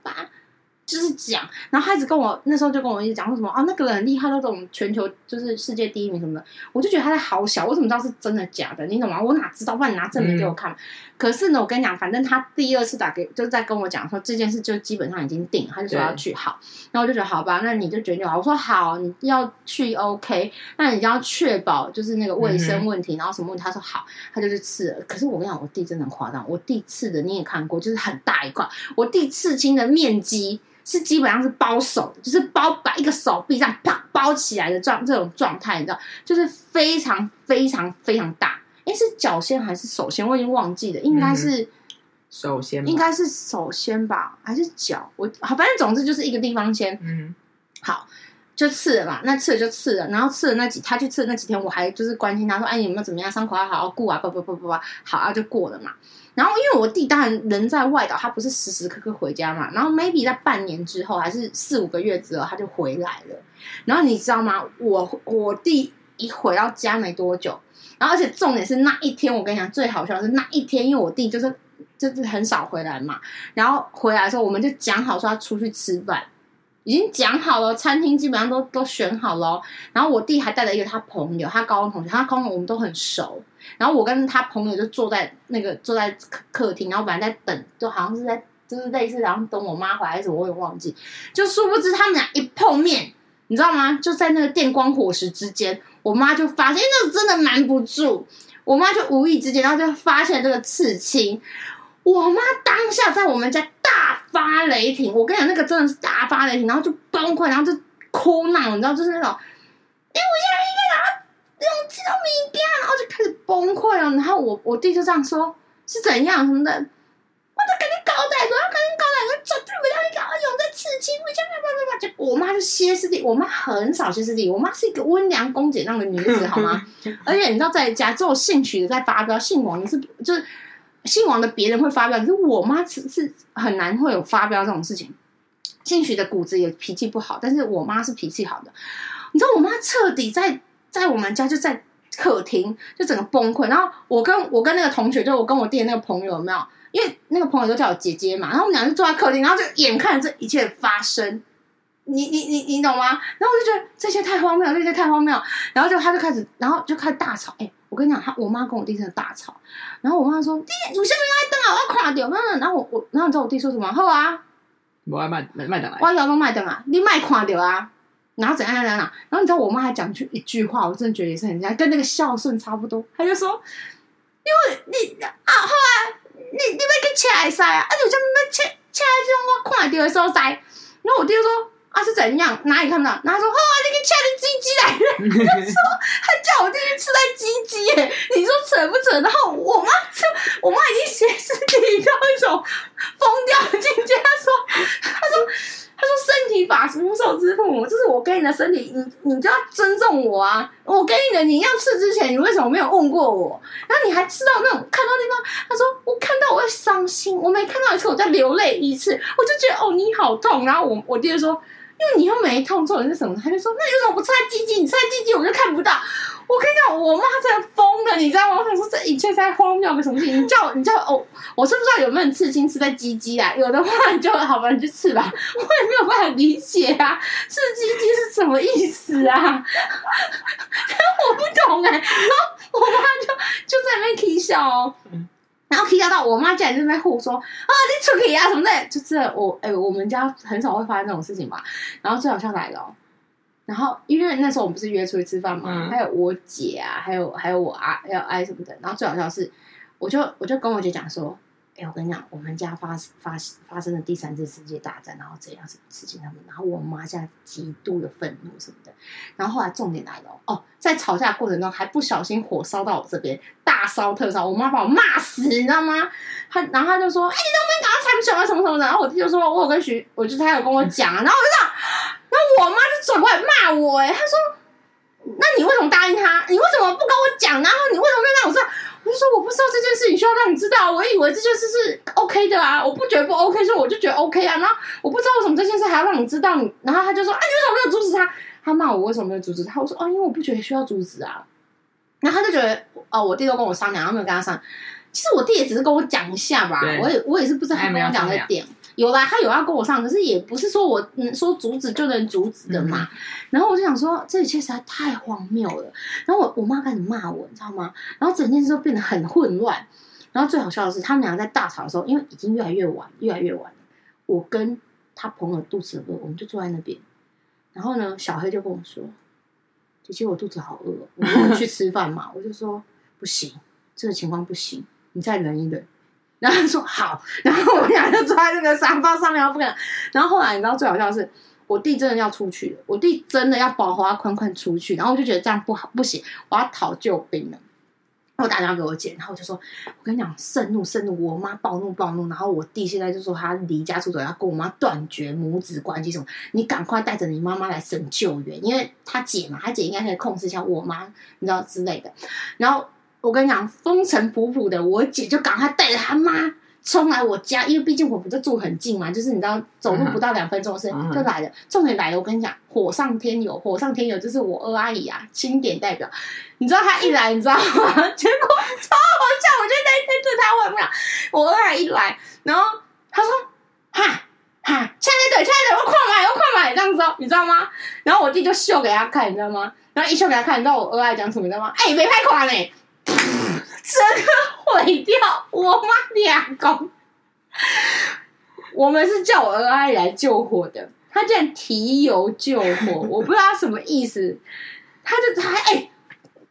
就是讲，然后他一直跟我那时候就跟我一直讲说什么啊，那个人很厉害，那种全球就是世界第一名什么的，我就觉得他在好小，我怎么知道是真的假的？你懂吗？我哪知道？不然你拿证明给我看。嗯、可是呢，我跟你讲，反正他第二次打给，就是在跟我讲说这件事就基本上已经定了，他就说要去好。然后我就觉得好吧，那你就决定好。我说好，你要去 OK，那你就要确保就是那个卫生问题，嗯、然后什么问题？他说好，他就去刺了。可是我跟你讲，我弟真的很夸张，我弟刺的你也看过，就是很大一块，我弟刺青的面积。是基本上是包手，就是包把一个手臂这样啪包起来的状这种状态，你知道，就是非常非常非常大。诶，是脚先还是手先？我已经忘记了，应该是手先，应该是手先吧，还是脚？我好，反正总之就是一个地方先。嗯，好，就刺了嘛，那刺了就刺了，然后刺了那几，他去刺的那几天，我还就是关心他说，哎，你有没有怎么样？伤口要好好顾啊，不不不不不，好啊，就过了嘛。然后，因为我弟当然人在外岛，他不是时时刻刻回家嘛。然后，maybe 在半年之后，还是四五个月之后，他就回来了。然后你知道吗？我我弟一回到家没多久，然后而且重点是那一天，我跟你讲最好笑的是那一天，因为我弟就是就是很少回来嘛。然后回来的时候，我们就讲好说要出去吃饭。已经讲好了，餐厅基本上都都选好了。然后我弟还带了一个他朋友，他高中同学，他高中我们都很熟。然后我跟他朋友就坐在那个坐在客客厅，然后本来在等，就好像是在就是类似，然后等我妈回来还是什么，我也忘记。就殊不知他们俩一碰面，你知道吗？就在那个电光火石之间，我妈就发现，那真的瞒不住。我妈就无意之间，然后就发现这个刺青。我妈当下在我们家。大发雷霆！我跟你讲，那个真的是大发雷霆，然后就崩溃，然后就哭闹，你知道，就是那种，因为我现在应该拿用这种名片，然后就崩溃了。然后我我弟就这样说，是怎样什么的，我就赶紧搞歹，我要赶紧搞歹，我绝对不要你搞有在刺青，我千万不要不要就我妈就歇斯底，我妈很少歇斯底，我妈是一个温良恭俭让的女子，好吗？而且你知道，在家只有姓许的在发飙，姓王的是就是。姓王的别人会发飙，可是我妈是是很难会有发飙这种事情。姓许的骨子也脾气不好，但是我妈是脾气好的。你知道我妈彻底在在我们家就在客厅就整个崩溃。然后我跟我跟那个同学，就我跟我弟的那个朋友有没有？因为那个朋友都叫我姐姐嘛。然后我们俩就坐在客厅，然后就眼看着这一切发生。你你你你懂吗？然后我就觉得这些太荒谬了，这些太荒谬。然后就他就开始，然后就开始大吵。哎。我跟你讲，他我妈跟我弟真的大吵，然后我妈说：“弟，有下面爱灯啊，我要垮掉。”然后我我，然后你知道我弟说什么？好啊，我爱卖卖卖灯啊，我要弄卖灯啊，你卖垮掉啊，然后怎样怎样怎样？然后你知道我妈还讲句一句话，我真的觉得也是很像，跟那个孝顺差不多。她就说：“因为你啊，后来，你你要去车来塞啊，啊，有下面要车车这种我垮掉的所在。”然后我弟就说。啊是怎样？哪里看不到？然后他说：“哦啊，你给掐的鸡鸡来了。”他说：“他叫我弟去吃在鸡鸡耶，你说扯不扯？”然后我妈就，我妈已经歇斯底里到一种疯掉的境界。他说：“他说，他说身体发肤受之父母，这是我给你的身体，你你就要尊重我啊！我给你的，你要吃之前，你为什么没有问过我？然后你还吃到那种看到地方？他说我看到我会伤心，我每看到一次我在流泪一次，我就觉得哦你好痛。然后我我弟就说。”因为你又没痛，做的是什么？他就说：“那有什么不擦鸡鸡？你擦鸡鸡我就看不到。”我跟你讲，我妈真的疯了，你知道吗？我想说这一切在荒谬个什么事情？你叫我，[laughs] 你叫我，我是不知道有没有刺青刺在鸡鸡啊？有的话你就好吧，你就刺吧。[laughs] 我也没有办法理解啊，刺鸡鸡是什么意思啊？[laughs] 我不懂哎、欸。然后我妈就就在那边啼笑哦，然后起笑到我妈竟然在那边护说啊，你出去啊什么的，就是我哎、欸，我们家很少会发生这种事情吧？然后最好笑来了、哦。然后，因为那时候我们不是约出去吃饭嘛，嗯、还有我姐啊，还有还有我啊，还有爱什么的。然后最好笑的是，我就我就跟我姐讲说，哎，我跟你讲，我们家发发发生了第三次世界大战，然后怎样什么事情他们，然后我妈现在极度的愤怒什么的。然后后来重点来了哦，在吵架过程中还不小心火烧到我这边，大烧特烧，我妈把我骂死，你知道吗？她然后她就说，哎，你都没搞到才不晓得什么什么的。然后我弟就说，我有跟徐，我就他有跟我讲，然后我就这然后我妈就转过来骂我，哎，她说：“那你为什么答应他？你为什么不跟我讲？然后你为什么没让我知道？”我就说：“我不知道这件事情需要让你知道，我以为这件事是 OK 的啊，我不觉得不 OK，所以我就觉得 OK 啊。然后我不知道为什么这件事还要让你知道你。然后他就说：‘哎，你为什么没有阻止他？’他骂我为什么没有阻止他？我说：‘哦，因为我不觉得需要阻止啊。’然后他就觉得哦，我弟都跟我商量，然后没有跟他商量。其实我弟也只是跟我讲一下吧，我也我也是不知道他跟我讲的点。”有啦，他有要跟我上，可是也不是说我能说阻止就能阻止的嘛。嗯、然后我就想说，这一切实在太荒谬了。然后我我妈开始骂我，你知道吗？然后整件事都变得很混乱。然后最好笑的是，他们俩在大吵的时候，因为已经越来越晚，越来越晚了。我跟他朋友肚子饿，我们就坐在那边。然后呢，小黑就跟我说：“姐姐，我肚子好饿，我们去吃饭嘛。[laughs] ”我就说：“不行，这个情况不行，你再忍一忍。”然后他说好，然后我们俩就坐在那个沙发上面，不敢。然后后来你知道最好笑的是，我弟真的要出去了，我弟真的要保华宽宽出去，然后我就觉得这样不好，不行，我要讨救兵了。我打电话给我姐，然后我就说，我跟你讲，盛怒盛怒，我妈暴怒暴怒，然后我弟现在就说他离家出走，要跟我妈断绝母子关系什么，你赶快带着你妈妈来省救援，因为他姐嘛，他姐应该可以控制一下我妈，你知道之类的。然后。我跟你讲，风尘仆仆的，我姐就赶快带着她妈冲来我家，因为毕竟我们就住很近嘛，就是你知道，走路不到两分钟的事就来了。重点来了，我跟你讲，火上天油，火上天油就是我二阿姨啊，清点代表。你知道她一来，你知道吗？[laughs] 结果超好笑，我觉得那一天对她很妙。我二阿姨一来，然后她说：“哈哈，亲爱的，亲爱的，我快买，我快买，这样子哦，你知道吗？”然后我弟就秀给他看，你知道吗？然后一秀给他看，你知道我二阿姨讲什么，你知道吗？哎，没拍款呢。整个毁掉我妈俩公，我们是叫我二阿姨来救火的，他竟然提油救火，[laughs] 我不知道他什么意思，他就还哎，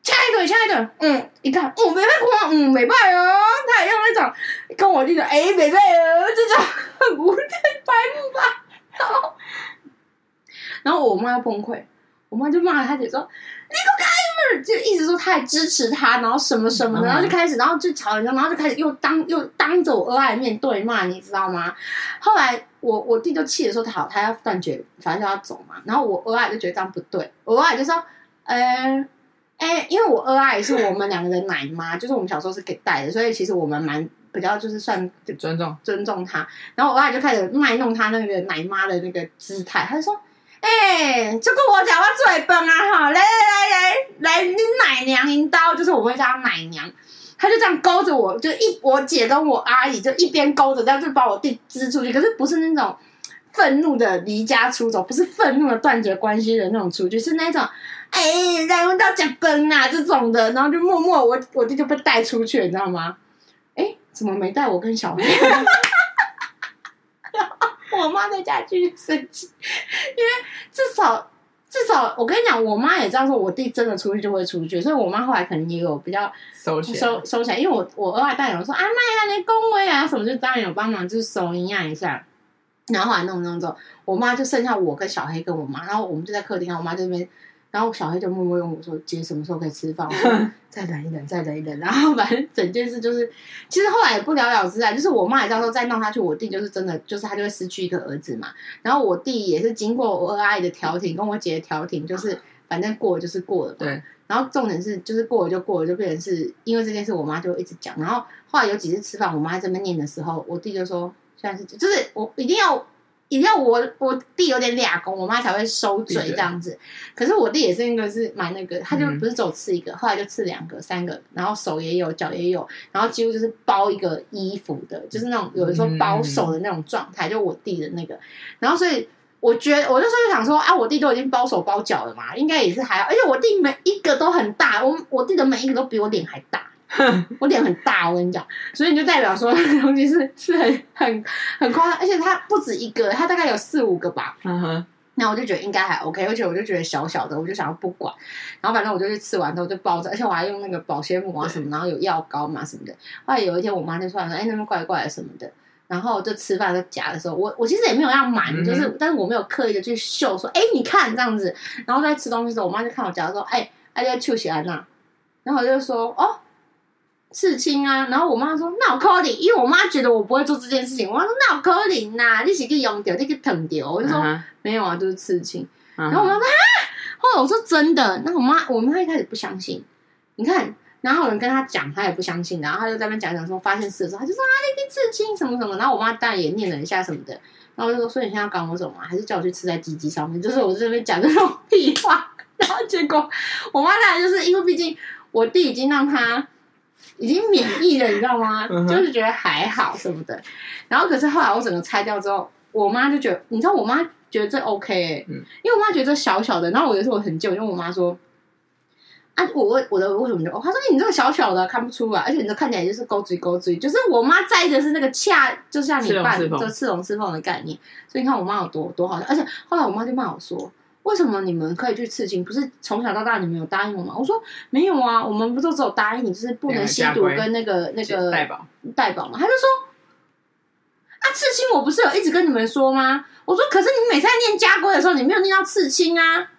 亲爱的亲爱的，嗯，一看哦没办法，嗯没办法哦，他也用那种跟我弟弟哎没办法，这种很无奈白目吧，然后然后我妈崩溃，我妈就骂他姐说。你给我开门！就一直说他还支持他，然后什么什么的，然后就开始，然后就吵人家，然后就开始又当又当着我二阿姨面对骂，你知道吗？后来我我弟就气的说他好，他要断绝，反正就要走嘛。然后我二阿姨就觉得这样不对，我二阿姨就说：“呃，哎，因为我二阿姨是我们两个的奶妈，就是我们小时候是给带的，所以其实我们蛮比较就是算尊重尊重他。然后我二阿姨就开始卖弄他那个奶妈的那个姿态，他就说。”哎，这个我讲话最笨啊！哈，来来来来来，你奶娘一刀，就是我会叫他奶娘，他就这样勾着我，就一我姐跟我阿姨就一边勾着，这样就把我弟支出去。可是不是那种愤怒的离家出走，不是愤怒的断绝关系的那种出去，是那种哎，然后到讲崩啊这种的，然后就默默我我弟就被带出去，你知道吗？哎，怎么没带我跟小妹？我妈在家继续生气，因为至少至少我跟你讲，我妈也知道说，我弟真的出去就会出去，所以我妈后来可能也有比较收收收起来。因为我我二阿当然有说啊，妈呀，你恭维啊什么，就当然有帮忙，就是收营养一下。然后后来弄弄之后，我妈就剩下我跟小黑跟我妈，然后我们就在客厅，我妈这边。然后小黑就默默问我说：“姐什么时候可以吃饭？”我说：“再等一等，再等一等。”然后反正整件事就是，其实后来也不了了之啊。就是我妈也知道说再闹下去，我弟就是真的，就是他就会失去一个儿子嘛。然后我弟也是经过我二阿姨的调停，跟我姐的调停，就是反正过了就是过了。对。然后重点是，就是过了就过了，就变成是因为这件事，我妈就一直讲。然后后来有几次吃饭，我妈在这边念的时候，我弟就说：“现在是就是我一定要。”也要我我弟有点俩公，我妈才会收嘴这样子。可是我弟也是那个是蛮那个，他就不是只有刺一个，嗯、后来就吃两个、三个，然后手也有，脚也有，然后几乎就是包一个衣服的，就是那种有的时候包手的那种状态，嗯、就我弟的那个。然后所以我觉得，我那时候就想说啊，我弟都已经包手包脚了嘛，应该也是还好，而且我弟每一个都很大，我我弟的每一个都比我脸还大。[laughs] 我脸很大，我跟你讲，所以你就代表说，[laughs] 那东西是是很很很夸张，而且它不止一个，它大概有四五个吧。嗯哼，那我就觉得应该还 OK，而且我就觉得小小的，我就想要不管，然后反正我就去吃完之后就抱着，而且我还用那个保鲜膜啊什么，然后有药膏嘛什么的。后来有一天我妈就突然说：“哎，那边怪怪的什么的。”然后就吃饭在夹的时候，我我其实也没有要瞒，就是但是我没有刻意的去秀说：“哎，你看这样子。”然后在吃东西的时候，我妈就看我夹说：“哎，哎，要抽起来那。”然后我就说：“哦。”刺青啊，然后我妈说那我扣你，因为我妈觉得我不会做这件事情。我妈说那我扣你呐，你是去用掉，你去疼掉。我就说、uh huh. 没有啊，就是刺青。Uh huh. 然后我妈说啊，后来我说真的。那我妈我妈一开始不相信，你看，然后有人跟她讲，她也不相信。然后她就在那边讲讲说发现事的时候，她就说啊，你去刺青什么什么。然后我妈当然也念了一下什么的。然后我就说，所以你现在要赶我走吗？还是叫我去刺在鸡鸡上面？就是我这边讲的那种屁话。[laughs] 然后结果我妈当然就是因为毕竟我弟已经让她。已经免疫了，你知道吗？就是觉得还好什么的。然后可是后来我整个拆掉之后，我妈就觉得，你知道我妈觉得这 OK，、欸嗯、因为我妈觉得这小小的。然后我有时候我很旧，因为我妈说，啊，我我我的为什么就？她说你这个小小的看不出来，而且你这看起来就是勾嘴勾嘴，就是我妈在意的是那个恰，就像你爸这刺龙刺凤的概念。所以你看我妈有多多好笑，而且后来我妈就骂我说。为什么你们可以去刺青？不是从小到大你们有答应我吗？我说没有啊，我们不就只有答应你，就是不能吸毒跟那个那个代保代保嘛。他就说啊，刺青我不是有一直跟你们说吗？我说可是你每次在念家规的时候，你没有念到刺青啊。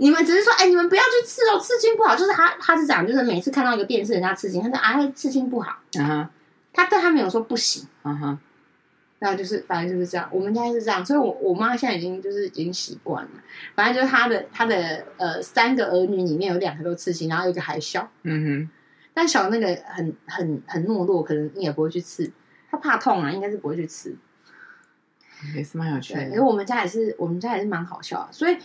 你们只是说，哎，你们不要去刺哦，刺青不好。就是他他是讲，就是每次看到一个电视人家刺青，他说啊，刺青不好。嗯哼，他对他没有说不行。嗯哼。然后就是，反正就是这样。我们家是这样，所以我，我我妈现在已经就是已经习惯了。反正就是她的她的呃三个儿女里面有两个都刺青，然后一个还小。嗯哼。但小的那个很很很懦弱，可能你也不会去刺。他怕痛啊，应该是不会去刺。也是蛮有趣的。因为我们家也是，我们家也是蛮好笑的。所以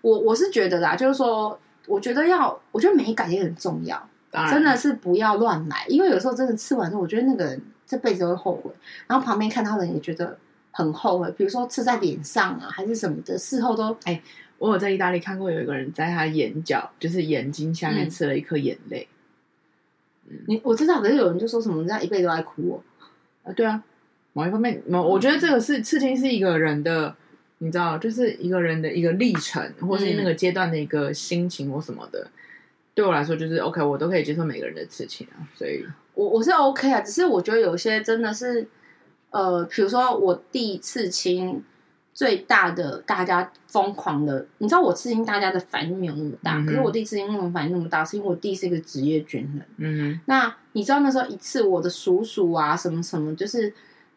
我我是觉得啦，就是说，我觉得要，我觉得美感也很重要。真的是不要乱来，因为有时候真的刺完之后，我觉得那个人。这辈子都会后悔，然后旁边看到的人也觉得很后悔。比如说刺在脸上啊，还是什么的，事后都哎，我有在意大利看过有一个人在他眼角，就是眼睛下面刺了一颗眼泪。嗯，你我知道，可是有人就说什么人家一辈子都在哭哦。啊，对啊，某一方面，某我觉得这个是刺青是一个人的，你知道，就是一个人的一个历程，或是那个阶段的一个心情或什么的。对我来说，就是 OK，我都可以接受每个人的事情啊，所以。我我是 OK 啊，只是我觉得有些真的是，呃，比如说我第一次青最大的大家疯狂的，你知道我刺青大家的反应没有那么大，嗯、可是我第一次青那种反应那么大，是因为我弟是一个职业军人。嗯哼，那你知道那时候一次我的叔叔啊什么什么，就是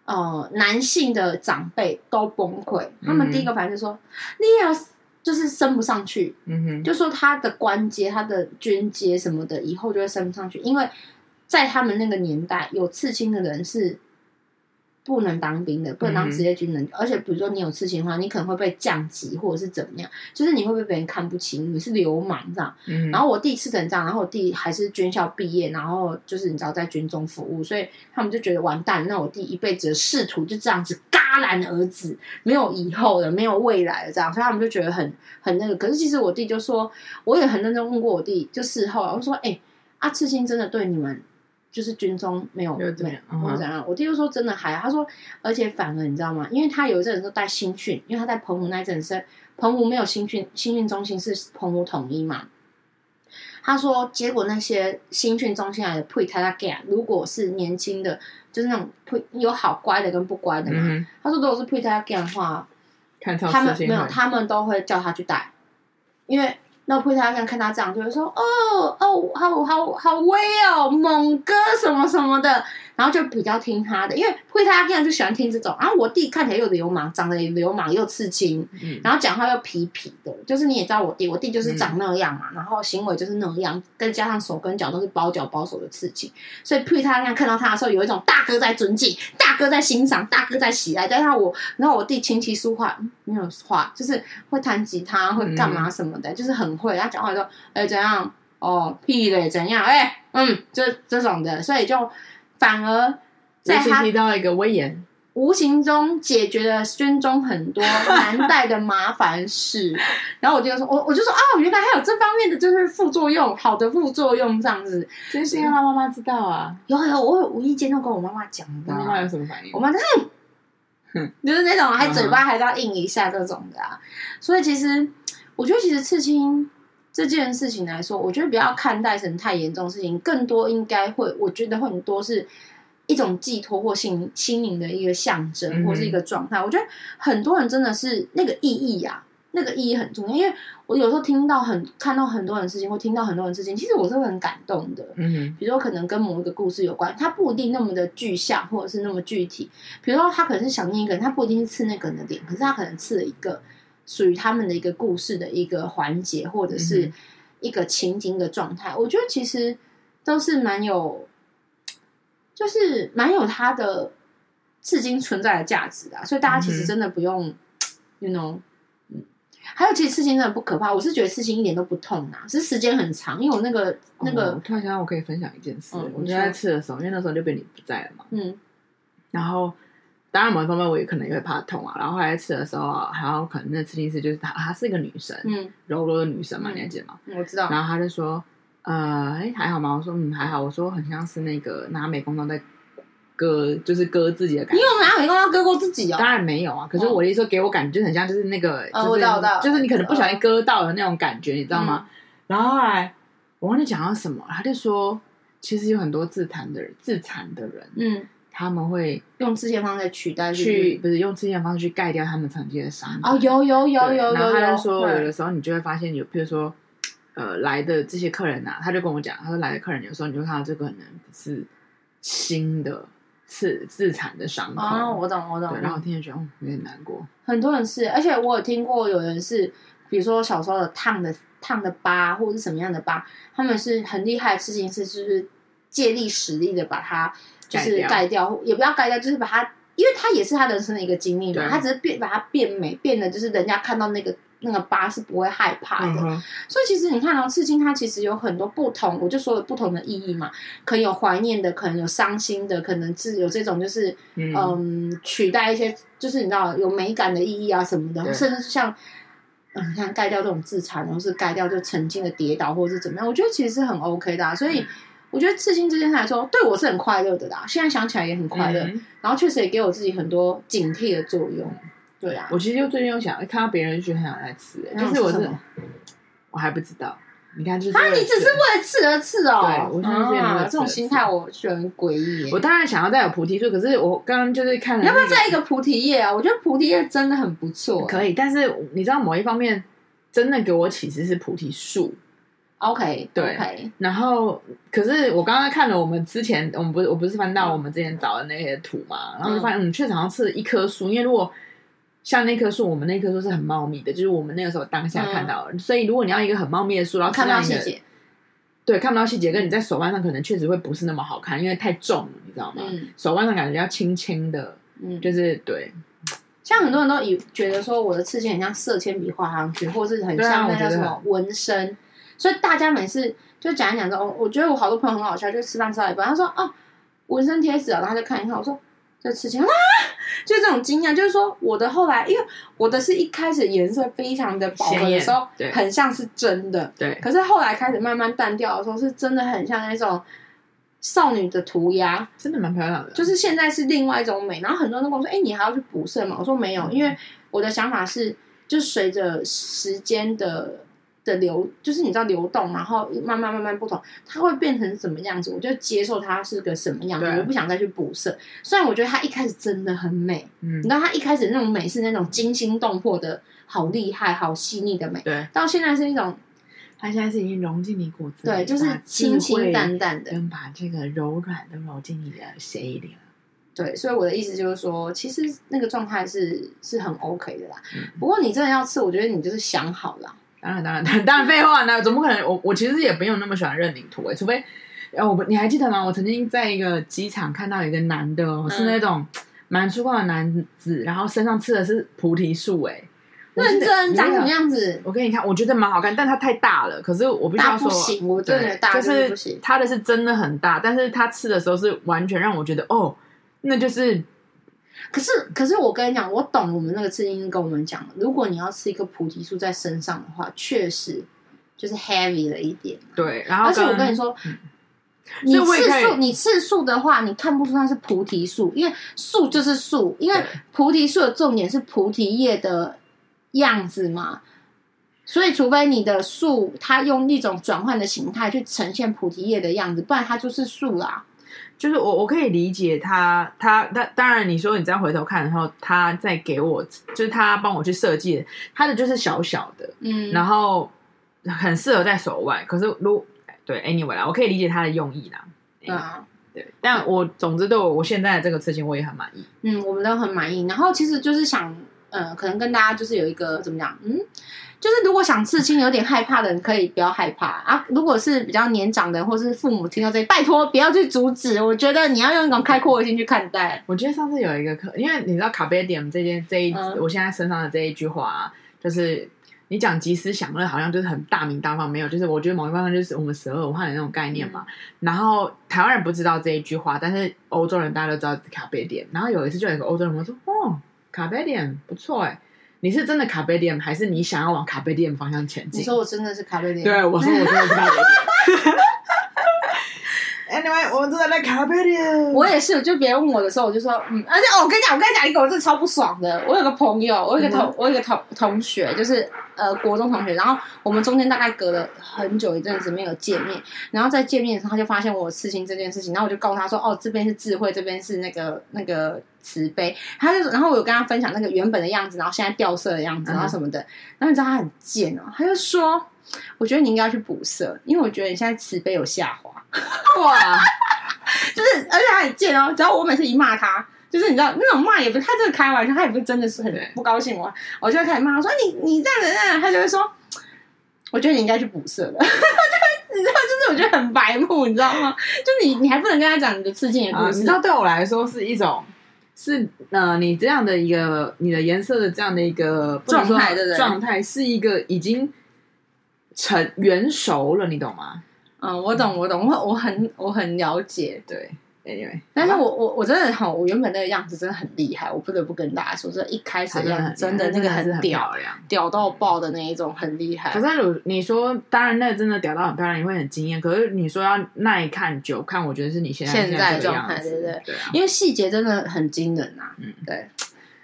呃男性的长辈都崩溃，他们第一个反应就是说、嗯、你要就是升不上去，嗯哼，就说他的官阶、他的军阶什么的，以后就会升不上去，因为。在他们那个年代，有刺青的人是不能当兵的，不能当职业军人。嗯、而且，比如说你有刺青的话，你可能会被降级，或者是怎么样，就是你会被别人看不起，你是流氓这样。嗯、然后我弟刺成这样，然后我弟还是军校毕业，然后就是你知道在军中服务，所以他们就觉得完蛋，那我弟一辈子的仕途就这样子戛然而止，没有以后了，没有未来了，这样，所以他们就觉得很很那个。可是其实我弟就说，我也很认真问过我弟，就事后我说，哎、欸，啊，刺青真的对你们？就是军中没有没有怎样，嗯、我弟就说真的还，他说而且反而你知道吗？因为他有一阵子都带新训，因为他在澎湖那一阵是澎湖没有新训，新训中心是澎湖统一嘛。他说结果那些新训中心来的配他他如果是年轻的，就是那种配有好乖的跟不乖的嘛。嗯、他说如果是配他他的话，他们没有，他们都会叫他去带，因为。那我配他看看他这样，就会说哦哦，好好好威哦，猛哥什么什么的。然然后就比较听他的，因为灰太狼就喜欢听这种。然后我弟看起来又流氓，长得也流氓又刺青，嗯、然后讲话又痞痞的，就是你也知道我弟，我弟就是长那样嘛，嗯、然后行为就是那样，再加上手跟脚都是包脚包手的刺青，所以灰太狼看到他的时候，有一种大哥在尊敬，大哥在欣赏，大哥在喜爱。加上我，然后我弟琴棋书画没有画，就是会弹吉他，会干嘛什么的，嗯、就是很会。他讲话说，哎，怎样？哦，屁嘞，怎样？哎，嗯，这这种的，所以就反而在他提到一个威严，无形中解决了军中很多 [laughs] 难带的麻烦事。然后我就说，我我就说，哦，原来还有这方面的就是副作用，好的副作用这样子。真是让他妈妈知道啊？有有，我无意间都跟我妈妈讲的。妈妈有什么反应？我妈哼哼，就是那种还嘴巴还是要硬一下这种的啊。所以其实我觉得，其实刺青。这件事情来说，我觉得不要看待成太严重的事情，更多应该会，我觉得会很多是一种寄托或心心灵的一个象征，或是一个状态。嗯、我觉得很多人真的是那个意义呀、啊，那个意义很重要。因为我有时候听到很看到很多人事情，或听到很多人事情，其实我是会很感动的。嗯哼，比如说可能跟某一个故事有关，它不一定那么的具象，或者是那么具体。比如说他可能是想念一个人，他不一定是刺那个人的脸，可是他可能刺了一个。属于他们的一个故事的一个环节，或者是一个情景的状态，嗯、我觉得其实都是蛮有，就是蛮有它的至今存在的价值的。所以大家其实真的不用、嗯、，you know，嗯，还有其实刺青真的不可怕，我是觉得刺青一点都不痛啊，只是时间很长，因为我那个那个，突然想到我可以分享一件事，嗯、我就在刺的时候，因为那时候就被你不在了嘛，嗯，然后。当然，某一方面我也可能也会怕痛啊。然后后来吃的时候，还有可能那刺青师就是她，她是一个女生，嗯，柔柔的女生嘛，嗯、你还记得吗？我知道。然后她就说：“呃，哎，还好吗？”我说：“嗯，还好。”我说：“很像是那个拿美工刀在割，就是割自己的感觉。”你有拿美工刀割过自己哦？当然没有啊。可是我的意思说，给我感觉就很像，就是那个，哦、就是、哦、就是你可能不小心割到的那种感觉，嗯、你知道吗？然后后来我忘记讲到什么，他就说：“其实有很多自残的人，自残的人，嗯。”他们会用刺青方式取代去，不是用刺青的方式去盖掉他们曾经的伤哦，有有有有有。然后他就说，有的时候你就会发现有，比如说，呃，来的这些客人呐，他就跟我讲，他说来的客人有时候你就看到这个可能是新的刺自残的伤口。哦，我懂我懂。然后我听着觉得哦，有点难过。很多人是，而且我有听过有人是，比如说小时候的烫的烫的疤，或者是什么样的疤，他们是很厉害的事情是，就是借力使力的把它。就是盖掉，也不要盖掉，就是把它，因为它也是他人生的一个经历嘛，他只是变把它变美，变得就是人家看到那个那个疤是不会害怕的。嗯、所以其实你看到、哦、刺青，它其实有很多不同，我就说了不同的意义嘛，可能有怀念的，可能有伤心的，可能是有这种就是嗯，嗯取代一些，就是你知道有美感的意义啊什么的，甚至是像嗯像盖掉这种自残，然后是盖掉就曾经的跌倒或者是怎么样，我觉得其实是很 OK 的、啊，所以。嗯我觉得刺青这件事来说，对我是很快乐的啦。现在想起来也很快乐，嗯、然后确实也给我自己很多警惕的作用。对啊，我其实就最近又想，看到别人就很想来刺，就是我是，我还不知道。你看，就是啊，你只是为了刺而刺哦。对，我现在这样这种心态，我觉得很诡异。我当然想要再有菩提树，可是我刚刚就是看了、要不要再一个菩提叶啊？我觉得菩提叶真的很不错。可以，但是你知道，某一方面真的给我启示是菩提树。OK，对。Okay. 然后，可是我刚刚看了我们之前，我们不是我不是翻到我们之前找的那些图嘛，嗯、然后就发现，嗯，确实好像是一棵树。因为如果像那棵树，我们那棵树是很茂密的，就是我们那个时候当下看到的。嗯、所以，如果你要一个很茂密的树，然后看不到细节，对，看不到细节，跟你在手腕上可能确实会不是那么好看，因为太重了，你知道吗？嗯、手腕上感觉要轻轻的，嗯，就是对。像很多人都以觉得说我的刺青很像色铅笔画上去，或是很像那个什么纹身。所以大家每次就讲一讲说，我觉得我好多朋友很好笑，就吃饭吃到一半，他说：“哦，纹身贴纸啊。”然后就看一看，我说：“这刺青啊！”就这种惊讶，就是说我的后来，因为我的是一开始颜色非常的饱和的时候，对，很像是真的，对。可是后来开始慢慢淡掉的时候，是真的很像那种少女的涂鸦，真的蛮漂亮的。就是现在是另外一种美。然后很多人都跟我说：“哎、欸，你还要去补色吗？”我说：“没有，因为我的想法是，就随着时间的。”的流就是你知道流动，然后慢慢慢慢不同，它会变成什么样子，我就接受它是个什么样子，我不想再去补色。虽然我觉得它一开始真的很美，嗯，你知道它一开始那种美是那种惊心动魄的，好厉害、好细腻的美，对，到现在是一种它现在是已经融进你骨子里，对，就是清清淡淡的，跟把这个柔软都揉进你的血液里了。对，所以我的意思就是说，其实那个状态是是很 OK 的啦。嗯、不过你真的要吃，我觉得你就是想好了。当然，当然，当然，[laughs] 当然，废话呢？怎么可能？我我其实也没有那么喜欢认领图诶，除非，呃，我你还记得吗？我曾经在一个机场看到一个男的，哦，是那种蛮粗犷的男子，然后身上刺的是菩提树，诶。认真长什么样子？我给你看，我觉得蛮好看，但它太大了。可是我必须要说，不行，我真的大就是。他的是真的很大，但是他刺的时候是完全让我觉得哦。那就是，可是可是我跟你讲，我懂我们那个刺青师跟我们讲，如果你要吃一个菩提树在身上的话，确实就是 heavy 了一点。对，然后而且我跟你说，嗯、你刺树，你刺树的话，你看不出它是菩提树，因为树就是树，因为菩提树的重点是菩提叶的样子嘛，所以除非你的树它用一种转换的形态去呈现菩提叶的样子，不然它就是树啦。就是我，我可以理解他，他，他当然，你说你再回头看的时候，他再给我，就是他帮我去设计，他的就是小小的，嗯，然后很适合在手腕。可是如对，anyway 啦，我可以理解他的用意啦，嗯，啊、对。但我总之对我我现在的这个车型，我也很满意。嗯，我们都很满意。然后其实就是想，呃，可能跟大家就是有一个怎么讲，嗯。就是如果想刺青有点害怕的人，可以不要害怕啊。如果是比较年长的，或是父母听到这，拜托不要去阻止。我觉得你要用一种开阔的心去看待。我觉得上次有一个课，因为你知道卡贝点这件这一，嗯、我现在身上的这一句话，啊，就是你讲及时享乐，好像就是很大名大放，没有，就是我觉得某一方面就是我们十二文化的那种概念嘛。嗯、然后台湾人不知道这一句话，但是欧洲人大家都知道卡贝点。然后有一次就有一个欧洲人说：“哦，卡贝点不错哎。”你是真的卡贝店，还是你想要往卡贝店方向前进？你说我真的是卡贝店。对，我说我真的是卡贝店。[laughs] Anyway，我们正在卡贝店。我也是，就别人问我的时候，我就说嗯，而且哦，我跟你讲，我跟你讲一个，我真的超不爽的。我有个朋友，我有个同，嗯、我有个同同学，就是呃国中同学，然后我们中间大概隔了很久一阵子没有见面，然后在见面的时候，他就发现我刺青这件事情，然后我就告诉他说，哦，这边是智慧，这边是那个那个。慈悲，他就然后我有跟他分享那个原本的样子，然后现在掉色的样子，然后什么的。然后你知道他很贱哦，他就说：“我觉得你应该要去补色，因为我觉得你现在慈悲有下滑。[laughs] ”哇，[laughs] 就是而且他很贱哦，只要我每次一骂他，就是你知道那种骂也不是他这个开玩笑，他也不是真的是很不高兴我，我就会开始骂他说：“你你这样子这样。”他就会说：“我觉得你应该去补色的。[laughs] ”你知道，就是我觉得很白目，你知道吗？就你你还不能跟他讲你的刺青的故事，你知道对我来说是一种。是呃，你这样的一个你的颜色的这样的一个状态的状态，是一个已经成圆熟了，你懂吗？嗯，我懂，我懂，我我很我很了解，对。Anyway，但是我我我真的好，我原本那个样子真的很厉害，我不得不跟大家说，这一开始的样子真的那个很屌，屌到爆的那一种，很厉害。可是你说，当然那真的屌到很漂亮，你会很惊艳。可是你说要耐看久看，我觉得是你现在现在状态，对不对？对啊，因为细节真的很惊人呐。嗯，对。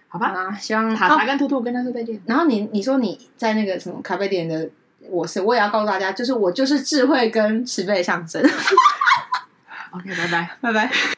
好吧，希望塔塔跟兔兔跟他说再见。然后你你说你在那个什么咖啡店的，我是我也要告诉大家，就是我就是智慧跟慈悲的象征。OK，拜拜，拜拜。